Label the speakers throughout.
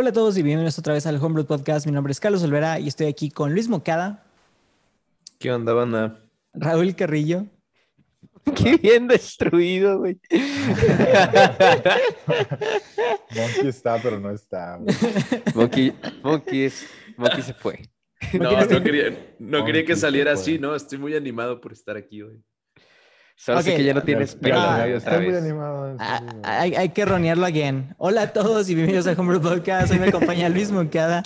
Speaker 1: Hola a todos y bienvenidos otra vez al Homebrew Podcast. Mi nombre es Carlos Olvera y estoy aquí con Luis Mocada,
Speaker 2: ¿Qué onda, banda?
Speaker 1: Raúl Carrillo.
Speaker 3: Qué bien destruido, güey.
Speaker 4: Monkey está, pero no está. güey.
Speaker 3: Monkey, Monkey, es- Monkey se fue.
Speaker 2: No, no
Speaker 1: que-
Speaker 2: quería, no quería que saliera así, ¿no? Estoy muy animado por estar aquí hoy.
Speaker 3: Solo sé que ya no tienes pelo
Speaker 1: Ah,
Speaker 4: estoy muy animado.
Speaker 1: Ah,
Speaker 4: muy animado.
Speaker 1: hay, hay que ronearlo again. Hola a todos y bienvenidos al Homebrew Podcast. Hoy me acompaña Luis Mocada.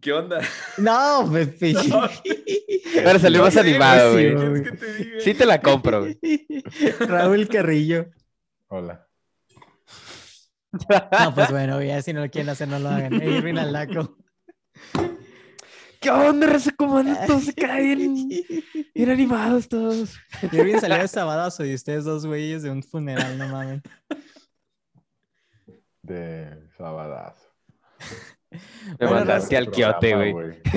Speaker 2: ¿Qué onda?
Speaker 1: No, pues, Pepe.
Speaker 3: Ahora salió más
Speaker 2: No
Speaker 3: animado,
Speaker 1: sí,
Speaker 3: güey. Sí te la compro, güey.
Speaker 1: Raúl Carrillo.
Speaker 4: Hola.
Speaker 1: No, pues bueno, ya si no lo quieren hacer, no lo hagan. Irving Alaco.
Speaker 3: ¿Qué onda, raza? ¿Cómo andan? Todos se caen. Bien animados todos.
Speaker 1: Irving salió de sabadazo y ustedes dos güeyes de un funeral, no mames.
Speaker 4: De Sabadazo.
Speaker 3: Me
Speaker 1: Bueno,
Speaker 3: mandaste al quiote,
Speaker 4: Programa,
Speaker 3: güey.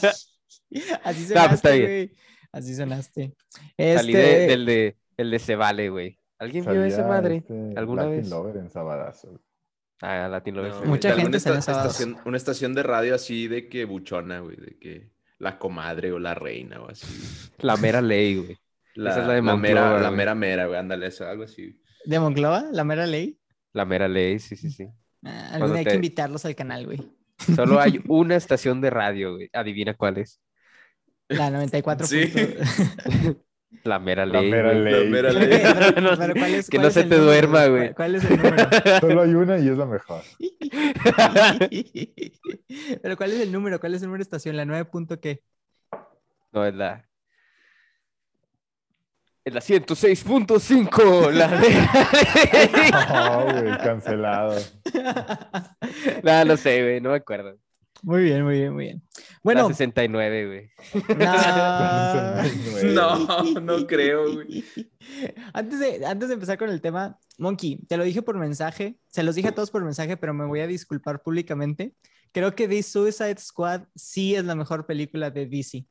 Speaker 1: Así
Speaker 3: No, pues, está
Speaker 1: sonaste,
Speaker 3: bien.
Speaker 1: güey. Así sonaste.
Speaker 3: Salí
Speaker 1: Este,
Speaker 3: de- del de, el de Se Vale, güey. ¿Alguien vio esa
Speaker 4: Salía,
Speaker 3: madre?
Speaker 4: este,
Speaker 3: ¿Alguna
Speaker 4: Latin
Speaker 3: vez?
Speaker 4: Lover en Sabadazo. güey.
Speaker 3: Ah, Latino
Speaker 2: No, güey,
Speaker 1: Mucha
Speaker 2: de
Speaker 1: gente sábados.
Speaker 2: estación- Una estación de radio así de que buchona, güey, de que la comadre o la reina o así.
Speaker 3: La mera ley, güey.
Speaker 2: La,
Speaker 3: Esa es la de
Speaker 2: la
Speaker 3: Monclova,
Speaker 2: mera, la mera mera, güey, ándale, eso, algo así.
Speaker 1: ¿De Monclova? ¿La mera ley?
Speaker 3: La mera ley, sí, sí, sí.
Speaker 1: Ah, algún día hay
Speaker 3: te-
Speaker 1: que invitarlos al canal, güey.
Speaker 3: Solo hay una estación de radio, güey. Adivina cuál es.
Speaker 1: La 94.
Speaker 2: Sí.
Speaker 1: punto-
Speaker 3: La mera
Speaker 4: La
Speaker 3: ley.
Speaker 4: mera
Speaker 3: güey.
Speaker 4: ley.
Speaker 2: mera ley.
Speaker 1: pero,
Speaker 3: No,
Speaker 1: pero ¿cuál es-
Speaker 3: que
Speaker 1: cuál
Speaker 3: no
Speaker 1: es
Speaker 3: se te
Speaker 1: número?
Speaker 3: duerma, güey.
Speaker 1: ¿Cuál, cuál es el número?
Speaker 4: Solo hay una y es la mejor.
Speaker 1: pero ¿cuál es el número? ¿Cuál es el número de estación? ¿La 9 punto qué?
Speaker 3: No, es la. Es la 106.5. La de.
Speaker 4: No, güey, cancelado.
Speaker 3: no, no sé, güey. No me acuerdo.
Speaker 1: Muy bien, muy bien, muy bien.
Speaker 3: Bueno. La 69, güey.
Speaker 1: no.
Speaker 2: No, no creo, güey.
Speaker 1: Antes de, antes de empezar con el tema, Monkey, te lo dije por mensaje, se los dije a todos por mensaje, pero me voy a disculpar públicamente. Creo que The Suicide Squad sí es la mejor película de DC.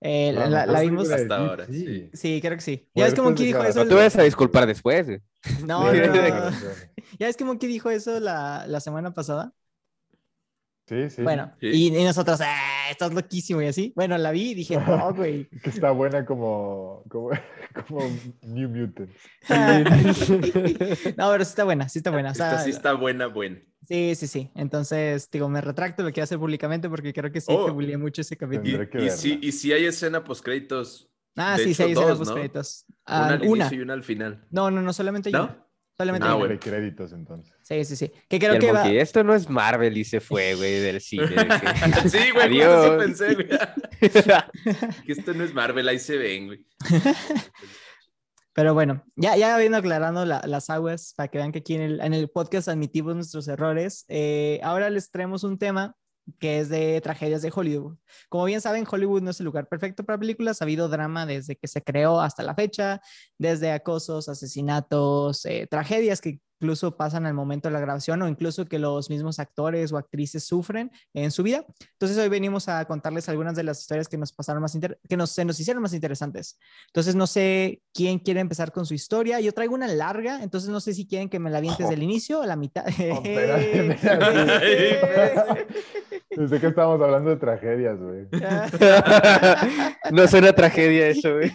Speaker 1: Eh, la, la- la vimos.
Speaker 2: hasta ahora, sí.
Speaker 1: Sí, creo que sí. Ya ves que Monkey dijo eso.
Speaker 3: No te vayas a disculpar después, güey.
Speaker 1: No, no, no. Ya ves que Monkey dijo eso la, la semana pasada.
Speaker 4: Sí, sí.
Speaker 1: Bueno,
Speaker 2: Sí.
Speaker 1: y, y nosotros, "Ah, estás loquísimo y así. Bueno, la vi y dije, no, güey.
Speaker 4: Que está buena como, como, como New Mutants.
Speaker 1: no, pero sí está buena, sí está buena. O sea,
Speaker 2: Esta sí está buena, buena.
Speaker 1: Sí, sí, sí. Entonces, digo, me retracto, lo quiero hacer públicamente porque creo que sí
Speaker 2: Oh.
Speaker 1: te bullié mucho ese
Speaker 2: Y,
Speaker 1: capítulo.
Speaker 2: Y
Speaker 4: verla.
Speaker 2: sí, y sí hay escena post créditos.
Speaker 1: Ah,
Speaker 2: de
Speaker 1: sí,
Speaker 2: hecho,
Speaker 1: sí, escena
Speaker 2: dos,
Speaker 1: post
Speaker 2: ¿no?
Speaker 1: créditos.
Speaker 2: Una
Speaker 1: Ah,
Speaker 2: al
Speaker 1: una.
Speaker 2: inicio y una al final.
Speaker 1: No, no, no, solamente hay
Speaker 2: ¿No?
Speaker 1: una. Solamente
Speaker 2: Ah.
Speaker 4: De créditos, entonces.
Speaker 1: Sí, sí, sí. Que
Speaker 3: Y
Speaker 1: creo
Speaker 3: el
Speaker 1: que va...
Speaker 3: Esto no es Marvel y se fue, güey, del cine. que-
Speaker 2: Sí, güey, eso pensé, güey. Que esto no es Marvel, ahí se ven, güey.
Speaker 1: Pero bueno, ya, ya habiendo aclarando la- las aguas para que vean que aquí en el, en el podcast admitimos nuestros errores, eh, ahora les traemos un tema que es de tragedias de Hollywood. Como bien saben, Hollywood no es el lugar perfecto para películas. Ha habido drama desde que se creó hasta la fecha, desde acosos, asesinatos, eh, tragedias que incluso pasan al momento de la grabación o incluso que los mismos actores o actrices sufren en su vida. Entonces hoy venimos a contarles algunas de las historias que nos pasaron más inter- que nos, se nos hicieron más interesantes. Entonces no sé quién quiere empezar con su historia. Yo traigo una larga, entonces no sé si quieren que me la avientes del inicio o la mitad.
Speaker 4: Oh, espérate, espérate. Desde que estábamos hablando de tragedias, güey.
Speaker 3: no es una tragedia eso, güey.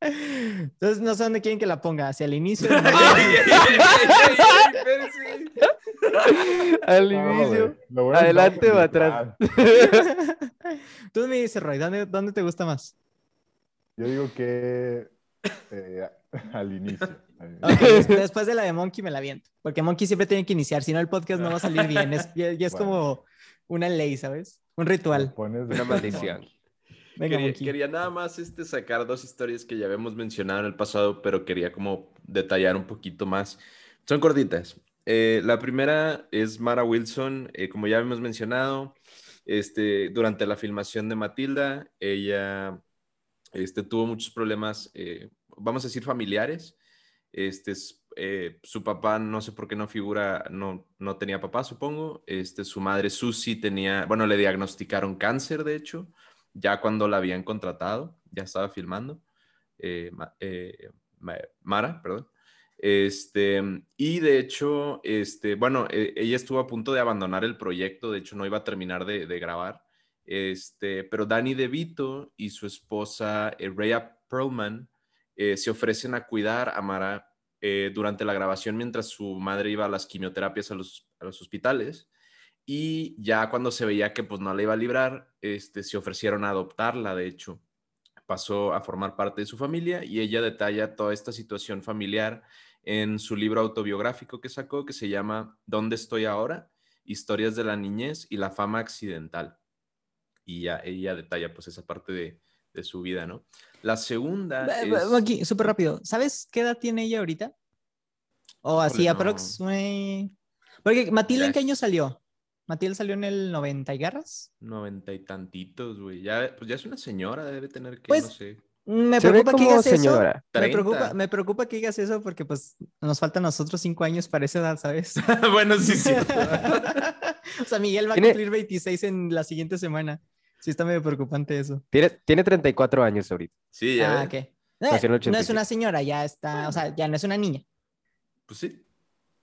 Speaker 1: Entonces no sé dónde quieren que la ponga, hacia el inicio.
Speaker 3: Al inicio. Adelante o atrás.
Speaker 1: Tú me dices, Roy, ¿dónde, dónde te gusta más?
Speaker 4: Yo digo que eh, al inicio. al inicio.
Speaker 1: Ok, des- después de la de Monkey me la aviento, porque Monkey siempre tiene que iniciar, si no el podcast no va a salir bien. Es, ya es
Speaker 4: Bueno.
Speaker 1: como una ley, ¿sabes? Un ritual.
Speaker 4: pones
Speaker 3: Una maldición.
Speaker 1: Venga,
Speaker 2: Quería, quería nada más este, sacar dos historias que ya habíamos mencionado en el pasado, pero quería como detallar un poquito más. Son cortitas. Eh, la primera es Mara Wilson, eh, como ya hemos mencionado, este, durante la filmación de Matilda, ella este, tuvo muchos problemas, eh, vamos a decir, familiares. Este, eh, su papá, no sé por qué no figura, no, no tenía papá, supongo. Este, su madre, Susie, tenía, bueno, le diagnosticaron cáncer, de hecho ya cuando la habían contratado, ya estaba filmando, eh, eh, Ma- Mara, perdón. Este, y de hecho, este, bueno, ella estuvo a punto de abandonar el proyecto, de hecho no iba a terminar de, grabar, este, pero Danny DeVito y su esposa Rhea Perlman se ofrecen a cuidar a Mara eh, durante la grabación mientras su madre iba a las quimioterapias a los, a los hospitales. Y ya cuando se veía que pues no la iba a librar, este, se ofrecieron a adoptarla, de hecho. Pasó a formar parte de su familia y ella detalla toda esta situación familiar en su libro autobiográfico que sacó, que se llama ¿Dónde estoy ahora? Historias de la niñez y la fama accidental. Y ya ella detalla pues esa parte de, de su vida, ¿no? La segunda es...
Speaker 1: Aquí, súper rápido. ¿Sabes qué edad tiene ella ahorita? O así,
Speaker 2: Híjole, no.
Speaker 1: aprox. Porque Matilda, ¿en qué año salió? Matilda salió en el 90 y garras.
Speaker 2: Noventa y tantitos, güey. Ya, pues ya es una señora, debe tener que,
Speaker 1: Pues,
Speaker 2: no sé.
Speaker 1: Me
Speaker 3: Se
Speaker 1: preocupa que digas
Speaker 3: señora.
Speaker 1: eso. Me
Speaker 2: 30.
Speaker 1: preocupa, me preocupa que digas eso porque pues nos faltan a nosotros cinco años para esa edad, ¿sabes?
Speaker 2: bueno, sí, sí.
Speaker 1: o sea, Miguel va a cumplir 26 en la siguiente semana. Sí, está medio preocupante eso.
Speaker 3: Tiene, tiene 34 años ahorita.
Speaker 2: Sí, ya
Speaker 1: Ah, ok. Eh, no es
Speaker 3: 87.
Speaker 1: una señora, ya está, o sea, ya no es una niña.
Speaker 2: Pues sí.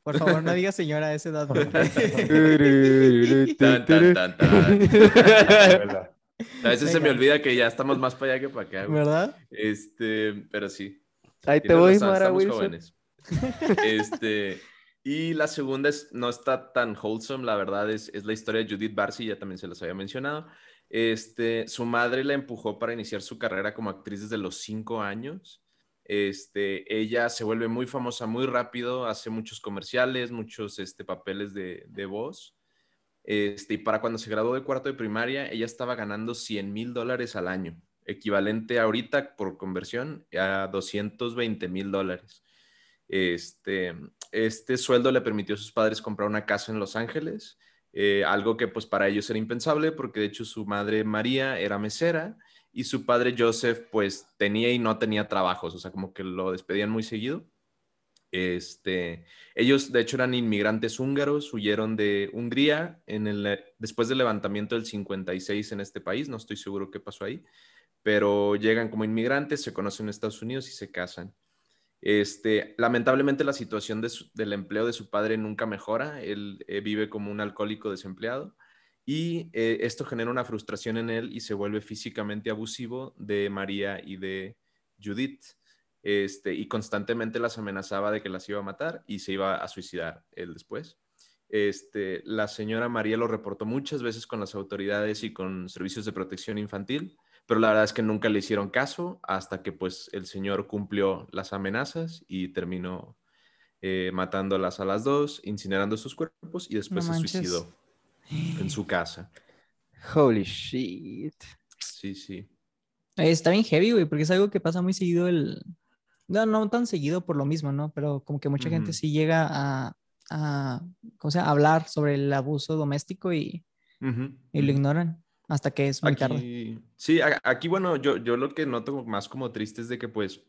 Speaker 1: Por favor, no digas señora a esa edad. porque-
Speaker 2: Tan, tan, tan, tan.
Speaker 4: ¿verdad?
Speaker 2: A veces se me olvida que ya estamos más para allá que para acá, güey.
Speaker 1: ¿Verdad?
Speaker 2: Este, pero sí.
Speaker 3: Ahí te voy,
Speaker 2: razón,
Speaker 3: Mara Wilson.
Speaker 2: jóvenes. Este, y la segunda es, no está tan wholesome, la verdad, es, es la historia de Judith Barcy, ya también se las había mencionado. Este, su madre la empujó para iniciar su carrera como actriz desde los cinco años. Este, ella se vuelve muy famosa muy rápido, hace muchos comerciales, muchos este, papeles de, de voz. Este, y para cuando se graduó de cuarto de primaria, ella estaba ganando 100 mil dólares al año, equivalente ahorita por conversión a 220 mil dólares. Este, este sueldo le permitió a sus padres comprar una casa en Los Ángeles, eh, algo que pues para ellos era impensable porque de hecho su madre María era mesera y su padre Joseph pues tenía y no tenía trabajos, o sea, como que lo despedían muy seguido. Este, ellos de hecho eran inmigrantes húngaros, huyeron de Hungría en el, después del levantamiento del 56 en este país, no estoy seguro qué pasó ahí, pero llegan como inmigrantes, se conocen en Estados Unidos y se casan. Este, lamentablemente la situación del empleo de su padre nunca mejora, él eh, vive como un alcohólico desempleado y eh, esto genera una frustración en él y se vuelve físicamente abusivo de María y de Judith. Este, y constantemente las amenazaba de que las iba a matar y se iba a suicidar él después. Este, la señora María lo reportó muchas veces con las autoridades y con servicios de protección infantil, pero la verdad es que nunca le hicieron caso hasta que pues el señor cumplió las amenazas y terminó eh, matándolas a las dos, incinerando sus cuerpos y después
Speaker 1: No
Speaker 2: se suicidó en su casa.
Speaker 3: Holy shit.
Speaker 2: Sí, sí.
Speaker 1: Está bien heavy, güey, porque es algo que pasa muy seguido el... No, no tan seguido por lo mismo, ¿no? Pero como que mucha gente sí llega a, a, ¿cómo se llama? hablar sobre el abuso doméstico y, y lo ignoran hasta que es muy tarde.
Speaker 2: Aquí, sí, a- aquí, bueno, yo, yo lo que noto más como triste es de que pues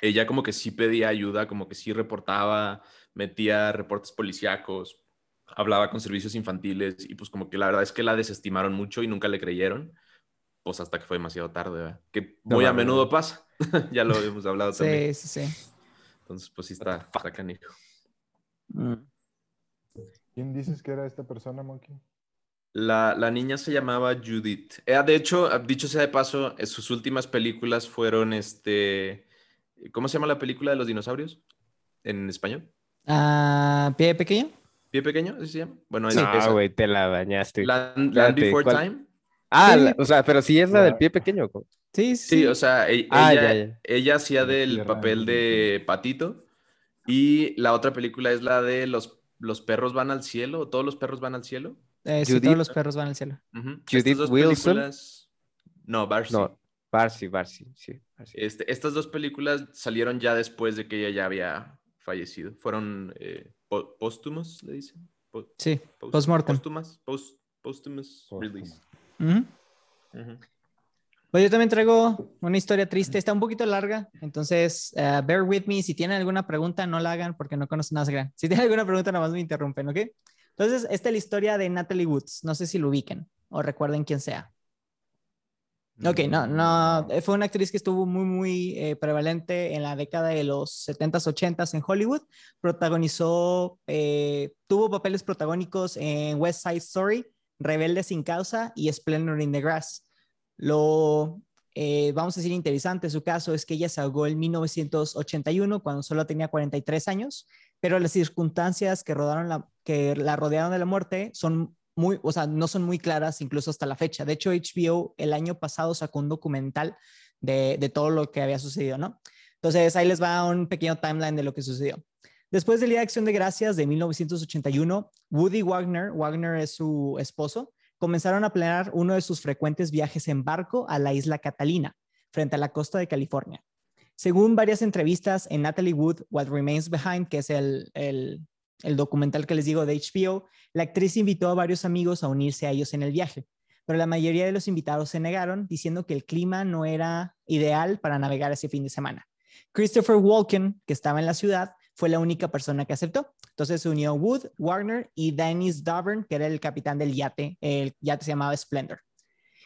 Speaker 2: ella como que sí pedía ayuda, como que sí reportaba, metía reportes policíacos, hablaba con servicios infantiles y pues como que la verdad es que la desestimaron mucho y nunca le creyeron, pues hasta que fue demasiado tarde, ¿verdad? Que
Speaker 3: No
Speaker 2: muy a
Speaker 3: mames.
Speaker 2: menudo pasa, ya lo hemos hablado también.
Speaker 1: Sí, sí, sí.
Speaker 2: Entonces pues sí está, está canijo.
Speaker 1: Mm.
Speaker 4: ¿Quién dices que era esta persona, Monkey?
Speaker 2: La, la niña se llamaba Judith. Eh, de hecho, ah, dicho sea de paso, eh, sus últimas películas fueron este. ¿Cómo se llama la película de los dinosaurios? En español.
Speaker 1: Ah, ¿Pie pequeño?
Speaker 2: ¿Pie pequeño? ¿Así se llama? Bueno, es
Speaker 3: No,
Speaker 2: esa.
Speaker 3: güey, te la bañaste.
Speaker 2: Land, Land Before
Speaker 3: ¿cuál?
Speaker 2: Time.
Speaker 3: Ah,
Speaker 1: Sí.
Speaker 3: la- o sea, pero sí es la del pie pequeño.
Speaker 1: Sí,
Speaker 2: Sí,
Speaker 1: sí.
Speaker 2: o sea, e-
Speaker 3: Ah,
Speaker 2: ella,
Speaker 3: ya, ya.
Speaker 2: ella hacía del papel de Patito. Y la otra película es la de los, los perros van al cielo, o todos los perros van al cielo.
Speaker 1: Eh, sí,
Speaker 3: Judith-
Speaker 1: todos los perros van al cielo.
Speaker 2: Ujú.
Speaker 3: Judith
Speaker 2: Estas dos
Speaker 3: Wilson.
Speaker 2: películas- No, Barcy.
Speaker 3: No, Barcy, Barcy, sí. Barcy.
Speaker 2: Este, estas dos películas salieron ya después de que ella ya había fallecido. Fueron eh, póstumos, le dicen. Po-
Speaker 1: Sí,
Speaker 2: post-
Speaker 1: postmortem.
Speaker 2: Póstumas, post, posthumous
Speaker 4: Póstumo.
Speaker 2: release.
Speaker 1: Ujú.
Speaker 2: Ujú.
Speaker 1: Pues yo también traigo una historia triste, está un poquito larga, entonces eh, bear with me, si tienen alguna pregunta no la hagan porque no conocen nada gran. Si tienen alguna pregunta nada más me interrumpen, ¿ok? Entonces, esta es la historia de Natalie Woods, no sé si lo ubiquen o recuerden quién sea. Ok, no, no, fue una actriz que estuvo muy, muy eh, prevalente en la década de los 70s, 80s en Hollywood. Protagonizó, eh, tuvo papeles protagónicos en West Side Story, Rebelde sin causa y Splendor in the Grass. Lo, eh, vamos a decir, interesante su caso es que ella se ahogó en 1981 cuando solo tenía 43 años, pero las circunstancias que, rodaron la, rodearon de la muerte son muy, o sea, no son muy claras incluso hasta la fecha. De hecho, HBO el año pasado sacó un documental de, de todo lo que había sucedido, ¿no? Entonces, ahí les va un pequeño timeline de lo que sucedió. Después del Día de Acción de Gracias de 1981, Woody Wagner, Wagner es su esposo, comenzaron a planear uno de sus frecuentes viajes en barco a la isla Catalina, frente a la costa de California. Según varias entrevistas en Natalie Wood, What Remains Behind, que es el, el, documental que les digo de HBO, la actriz invitó a varios amigos a unirse a ellos en el viaje, pero la mayoría de los invitados se negaron, diciendo que el clima no era ideal para navegar ese fin de semana. Christopher Walken, que estaba en la ciudad, fue la única persona que aceptó. Entonces se unió Wood, Wagner y Dennis Davern, que era el capitán del yate. El yate se llamaba Splendor.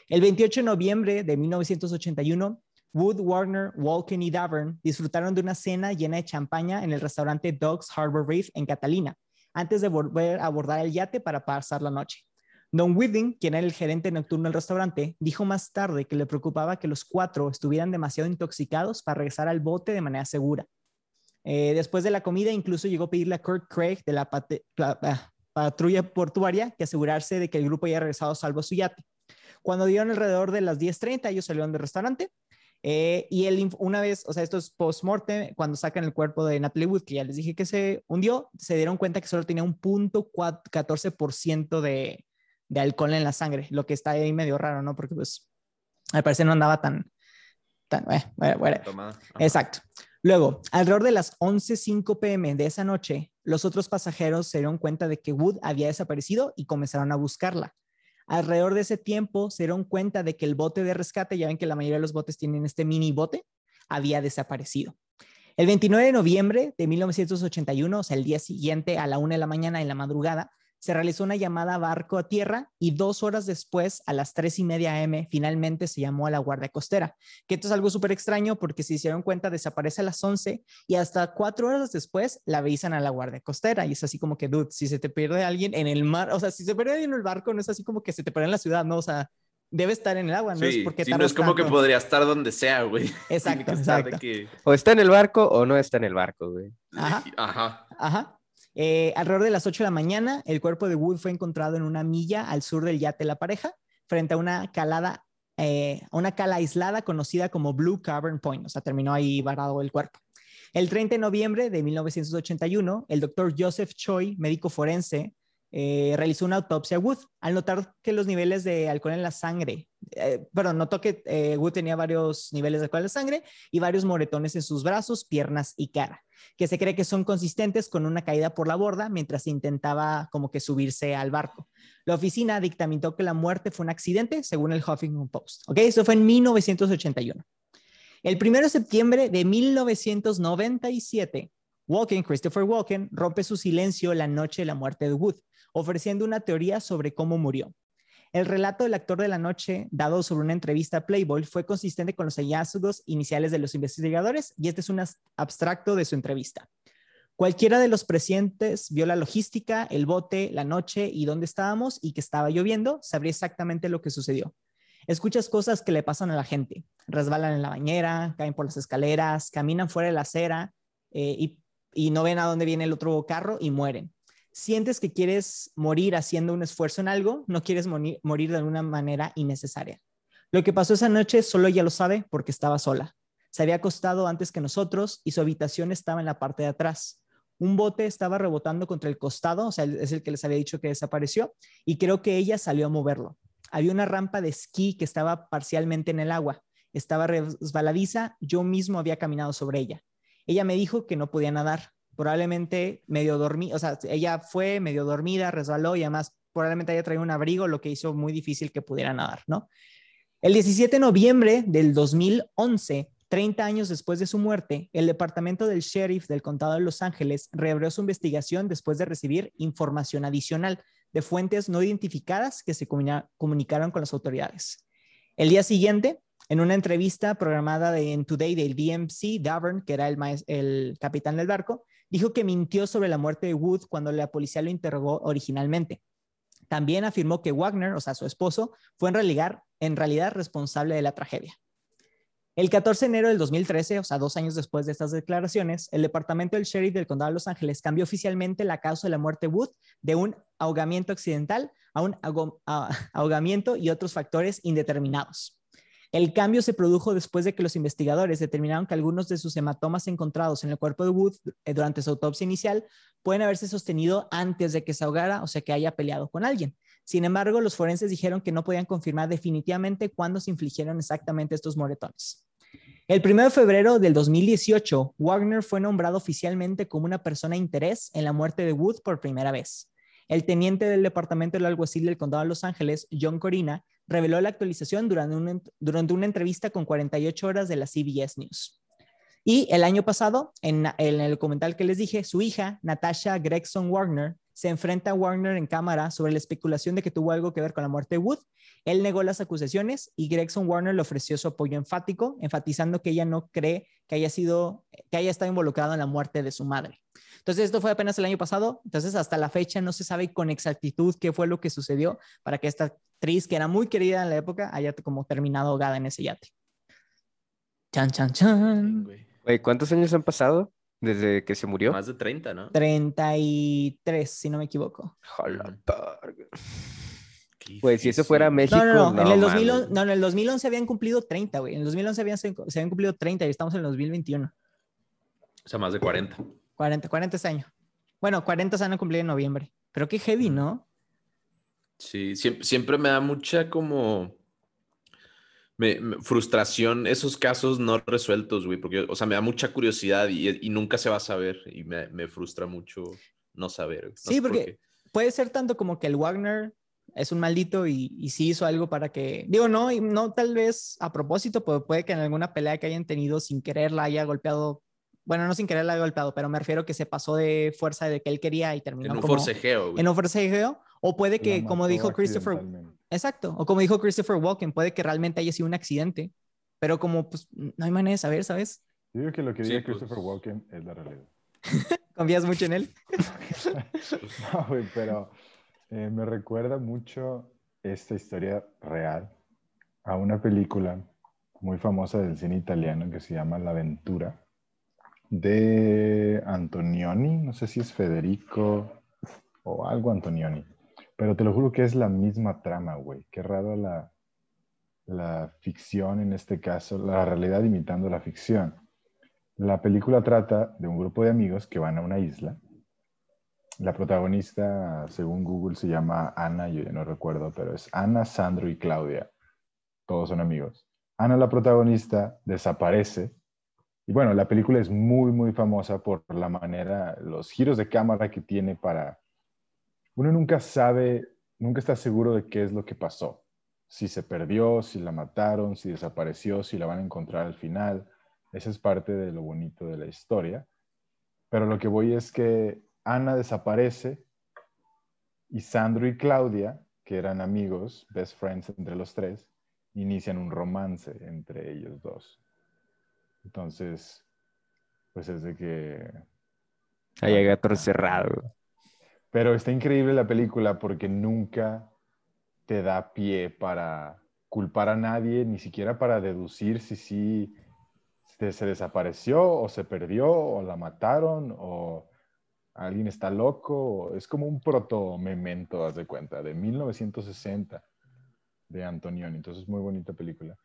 Speaker 1: El 28 de noviembre de 1981, Wood, Wagner, Walken y Davern disfrutaron de una cena llena de champaña en el restaurante Dogs Harbor Reef en Catalina, antes de volver a abordar el yate para pasar la noche. Don Whiting, quien era el gerente nocturno del restaurante, dijo más tarde que le preocupaba que los cuatro estuvieran demasiado intoxicados para regresar al bote de manera segura. Eh, después de la comida, incluso llegó a pedirle a Kurt Craig de la, pate, la uh, patrulla portuaria que asegurarse de que el grupo haya regresado salvo a su yate. Cuando dieron alrededor de las 10.30, ellos salieron del restaurante eh, y él, una vez, o sea, esto es post-mortem, cuando sacan el cuerpo de Natalie Wood, que ya les dije que se hundió, se dieron cuenta que solo tenía un punto 14% de, de alcohol en la sangre, lo que está ahí medio raro, ¿no? Porque pues al parecer no andaba tan... tan eh, bueno, Exacto. Luego, alrededor de las 11.05 pm de esa noche, los otros pasajeros se dieron cuenta de que Wood había desaparecido y comenzaron a buscarla. Alrededor de ese tiempo se dieron cuenta de que el bote de rescate, ya ven que la mayoría de los botes tienen este mini bote, había desaparecido. El 29 de noviembre de 1981, o sea, el día siguiente a la una de la mañana en la madrugada, se realizó una llamada barco a tierra y dos horas después, a las tres y media am, finalmente se llamó a la Guardia Costera. Que esto es algo súper extraño porque si se dieron cuenta, desaparece a las 11 y hasta cuatro horas después la avisan a la Guardia Costera. Y es así como que, dude, si se te pierde alguien en el mar, o sea, si se pierde alguien en el barco, no es así como que se te pierde en la ciudad, ¿no? O sea, debe estar en el agua, no
Speaker 2: sí,
Speaker 1: es porque
Speaker 2: sí, no es como tanto. que podría estar donde sea, güey.
Speaker 1: Exacto, exacto.
Speaker 3: Que... O está en el barco o no está en el barco, güey.
Speaker 1: Ajá.
Speaker 2: Ajá.
Speaker 1: Ajá. Eh, alrededor de las 8 de la mañana, el cuerpo de Wood fue encontrado en una milla al sur del yate La Pareja, frente a una calada, eh, una cala aislada conocida como Blue Cavern Point. O sea, terminó ahí varado el cuerpo. El 30 de noviembre de 1981, el doctor Joseph Choi, médico forense, eh, realizó una autopsia a Wood al notar que los niveles de alcohol en la sangre, eh, perdón, notó que eh, Wood tenía varios niveles de alcohol en la sangre y varios moretones en sus brazos, piernas y cara, que se cree que son consistentes con una caída por la borda mientras intentaba como que subirse al barco. La oficina dictaminó que la muerte fue un accidente, según el Huffington Post. ¿Ok? Eso fue en 1981. El 1 de septiembre de 1997, Walken, Christopher Walken, rompe su silencio la noche de la muerte de Wood, ofreciendo una teoría sobre cómo murió. El relato del actor de la noche, dado sobre una entrevista a Playboy, fue consistente con los hallazgos iniciales de los investigadores y este es un abstracto de su entrevista. Cualquiera de los presentes vio la logística, el bote, la noche y dónde estábamos y que estaba lloviendo, sabría exactamente lo que sucedió. Escuchas cosas que le pasan a la gente. Resbalan en la bañera, caen por las escaleras, caminan fuera de la acera eh, y, y no ven a dónde viene el otro carro y mueren sientes que quieres morir haciendo un esfuerzo en algo, no quieres morir, de alguna manera innecesaria. Lo que pasó esa noche solo ella lo sabe porque estaba sola. Se había acostado antes que nosotros y su habitación estaba en la parte de atrás. Un bote estaba rebotando contra el costado, o sea, es el que les había dicho que desapareció, y creo que ella salió a moverlo. Había una rampa de esquí que estaba parcialmente en el agua. Estaba resbaladiza, yo mismo había caminado sobre ella. Ella me dijo que no podía nadar, probablemente medio dormida, o sea, ella fue medio dormida, resbaló y además probablemente haya traído un abrigo, lo que hizo muy difícil que pudiera nadar, ¿no? El 17 de noviembre del 2011, 30 años después de su muerte, el departamento del sheriff del condado de Los Ángeles reabrió su investigación después de recibir información adicional de fuentes no identificadas que se comunicaron con las autoridades. El día siguiente, en una entrevista programada de, en Today del DMC, Davern, que era el, capitán del barco, dijo que mintió sobre la muerte de Wood cuando la policía lo interrogó originalmente. También afirmó que Wagner, o sea, su esposo, fue en realidad, responsable de la tragedia. El 14 de enero del 2013, o sea, dos años después de estas declaraciones, el departamento del sheriff del condado de Los Ángeles cambió oficialmente la causa de la muerte de Wood de un ahogamiento accidental a un ahogamiento y otros factores indeterminados. El cambio se produjo después de que los investigadores determinaron que algunos de sus hematomas encontrados en el cuerpo de Wood eh, durante su autopsia inicial pueden haberse sostenido antes de que se ahogara o sea que haya peleado con alguien. Sin embargo, los forenses dijeron que no podían confirmar definitivamente cuándo se infligieron exactamente estos moretones. El 1 de febrero del 2018, Wagner fue nombrado oficialmente como una persona de interés en la muerte de Wood por primera vez. El teniente del Departamento del Alguacil del Condado de Los Ángeles, John Corina, reveló la actualización durante una, entrevista con 48 horas de la CBS News. Y el año pasado, en, el documental que les dije, su hija, Natasha Gregson Wagner, se enfrenta a Wagner en cámara sobre la especulación de que tuvo algo que ver con la muerte de Wood. Él negó las acusaciones y Gregson Warner le ofreció su apoyo enfático, enfatizando que ella no cree que haya sido, que haya estado involucrado en la muerte de su madre. Entonces, esto fue apenas el año pasado. Entonces, hasta la fecha no se sabe con exactitud qué fue lo que sucedió para que esta actriz, que era muy querida en la época, haya como terminado ahogada en ese yate. Chan, chan, chan.
Speaker 2: Güey.
Speaker 3: ¿cuántos años han pasado desde que se murió?
Speaker 2: Más de 30, ¿no?
Speaker 1: 33, si no me equivoco.
Speaker 2: Qué
Speaker 3: Güey, si eso fuera México,
Speaker 1: No, no, no, en el, 2011,
Speaker 3: mames.
Speaker 1: no, en el 2011 habían cumplido 30, güey. En el 2011 habían, se habían cumplido 30 y estamos en el 2021.
Speaker 2: O sea, más de 40.
Speaker 1: 40, 40 este año. Bueno, 40 se van a cumplir en noviembre. Pero qué heavy, ¿no?
Speaker 2: Sí, siempre, siempre me da mucha como me- me- frustración esos casos no resueltos, güey, porque, o sea, me da mucha curiosidad y, y nunca se va a saber y me, me frustra mucho no saber. No
Speaker 1: Sí,
Speaker 2: por
Speaker 1: porque-
Speaker 2: qué.
Speaker 1: Puede ser tanto como que el Wagner es un maldito y, y sí hizo algo para que, digo, no, y no tal vez a propósito, pero puede que en alguna pelea que hayan tenido sin querer la haya golpeado, bueno, no sin querer la golpeado, pero me refiero que se pasó de fuerza de que él quería y terminó
Speaker 2: En un
Speaker 1: como
Speaker 2: forcejeo, güey.
Speaker 1: en un forcejeo, o puede que,
Speaker 4: La
Speaker 1: como dijo Christopher. Exacto. O como dijo Christopher Walken, puede que realmente haya sido un accidente, pero como pues no hay manera de saber, ¿sabes?
Speaker 4: Yo digo que lo que
Speaker 2: Sí,
Speaker 4: diga
Speaker 2: pues.
Speaker 4: Christopher Walken es la realidad.
Speaker 1: ¿Confías mucho en él?
Speaker 4: No, güey, pero eh, me recuerda mucho esta historia real a una película muy famosa del cine italiano que se llama La Ventura de Antonioni, no sé si es Federico o algo Antonioni, pero te lo juro que es la misma trama, güey. Qué raro la, la ficción en este caso, la realidad imitando la ficción. La película trata de un grupo de amigos que van a una isla. La protagonista, según Google, se llama Ana, yo ya no recuerdo, pero es Ana, Sandro y Claudia. Todos son amigos. Ana, la protagonista, desaparece. Y bueno, la película es muy, muy famosa por la manera, los giros de cámara que tiene para... Uno nunca sabe, nunca está seguro de qué es lo que pasó. Si se perdió, si la mataron, si desapareció, si la van a encontrar al final. Esa es parte de lo bonito de la historia. Pero lo que voy es que Ana desaparece y Sandro y Claudia, que eran amigos, best friends entre los tres, inician un romance entre ellos dos. Entonces, pues es de que...
Speaker 3: Ahí hay gato encerrado.
Speaker 4: Pero está increíble la película porque nunca te da pie para culpar a nadie, ni siquiera para deducir si sí se, se desapareció o se perdió o la mataron o alguien está loco. es como un proto memento, haz de cuenta, de 1960 de Antonioni. Entonces, muy bonita película.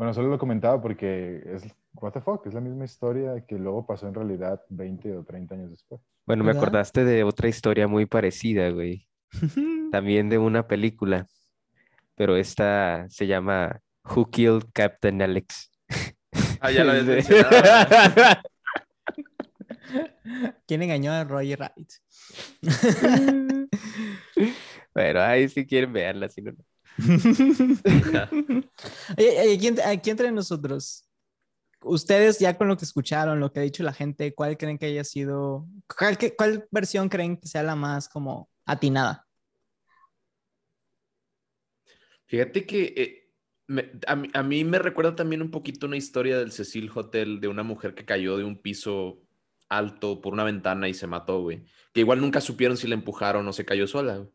Speaker 4: Bueno, solo lo comentaba porque es, what the fuck, es la misma historia que luego pasó en realidad 20 o 30 años después.
Speaker 3: Bueno, me acordaste de otra historia muy parecida, güey. También de una película, pero esta se llama Who Killed Captain Alex.
Speaker 2: Ah, ya lo habías
Speaker 3: Sí.
Speaker 2: mencionado.
Speaker 1: ¿Quién engañó a Roger Rabbit?
Speaker 3: Pero ahí si quieren verla, si no. no.
Speaker 1: Aquí, aquí entre nosotros, ustedes ya con lo que escucharon, lo que ha dicho la gente, ¿cuál creen que haya sido, cuál, cuál versión creen que sea la más como atinada?
Speaker 2: Fíjate que eh, me- a, mí, a mí me recuerda también un poquito una historia del Cecil Hotel de una mujer que cayó de un piso alto por una ventana y se mató, güey. Que igual nunca supieron si la empujaron o se cayó sola.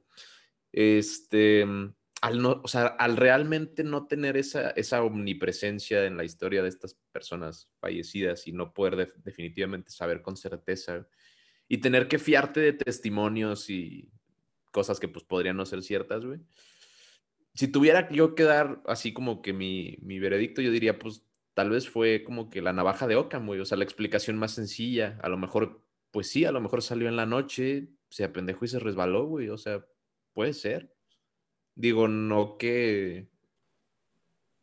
Speaker 2: Este, al no, o sea, al realmente no tener esa, esa omnipresencia en la historia de estas personas fallecidas y no poder def- definitivamente saber con certeza y tener que fiarte de testimonios y cosas que pues podrían no ser ciertas, güey si tuviera yo que dar así como que mi, mi veredicto, yo diría, pues tal vez fue como que la navaja de Ockham. O sea, la explicación más sencilla. A lo mejor, pues sí, a lo mejor salió en la noche, se apendejó y se resbaló, güey. O sea, puede ser. Digo, no que.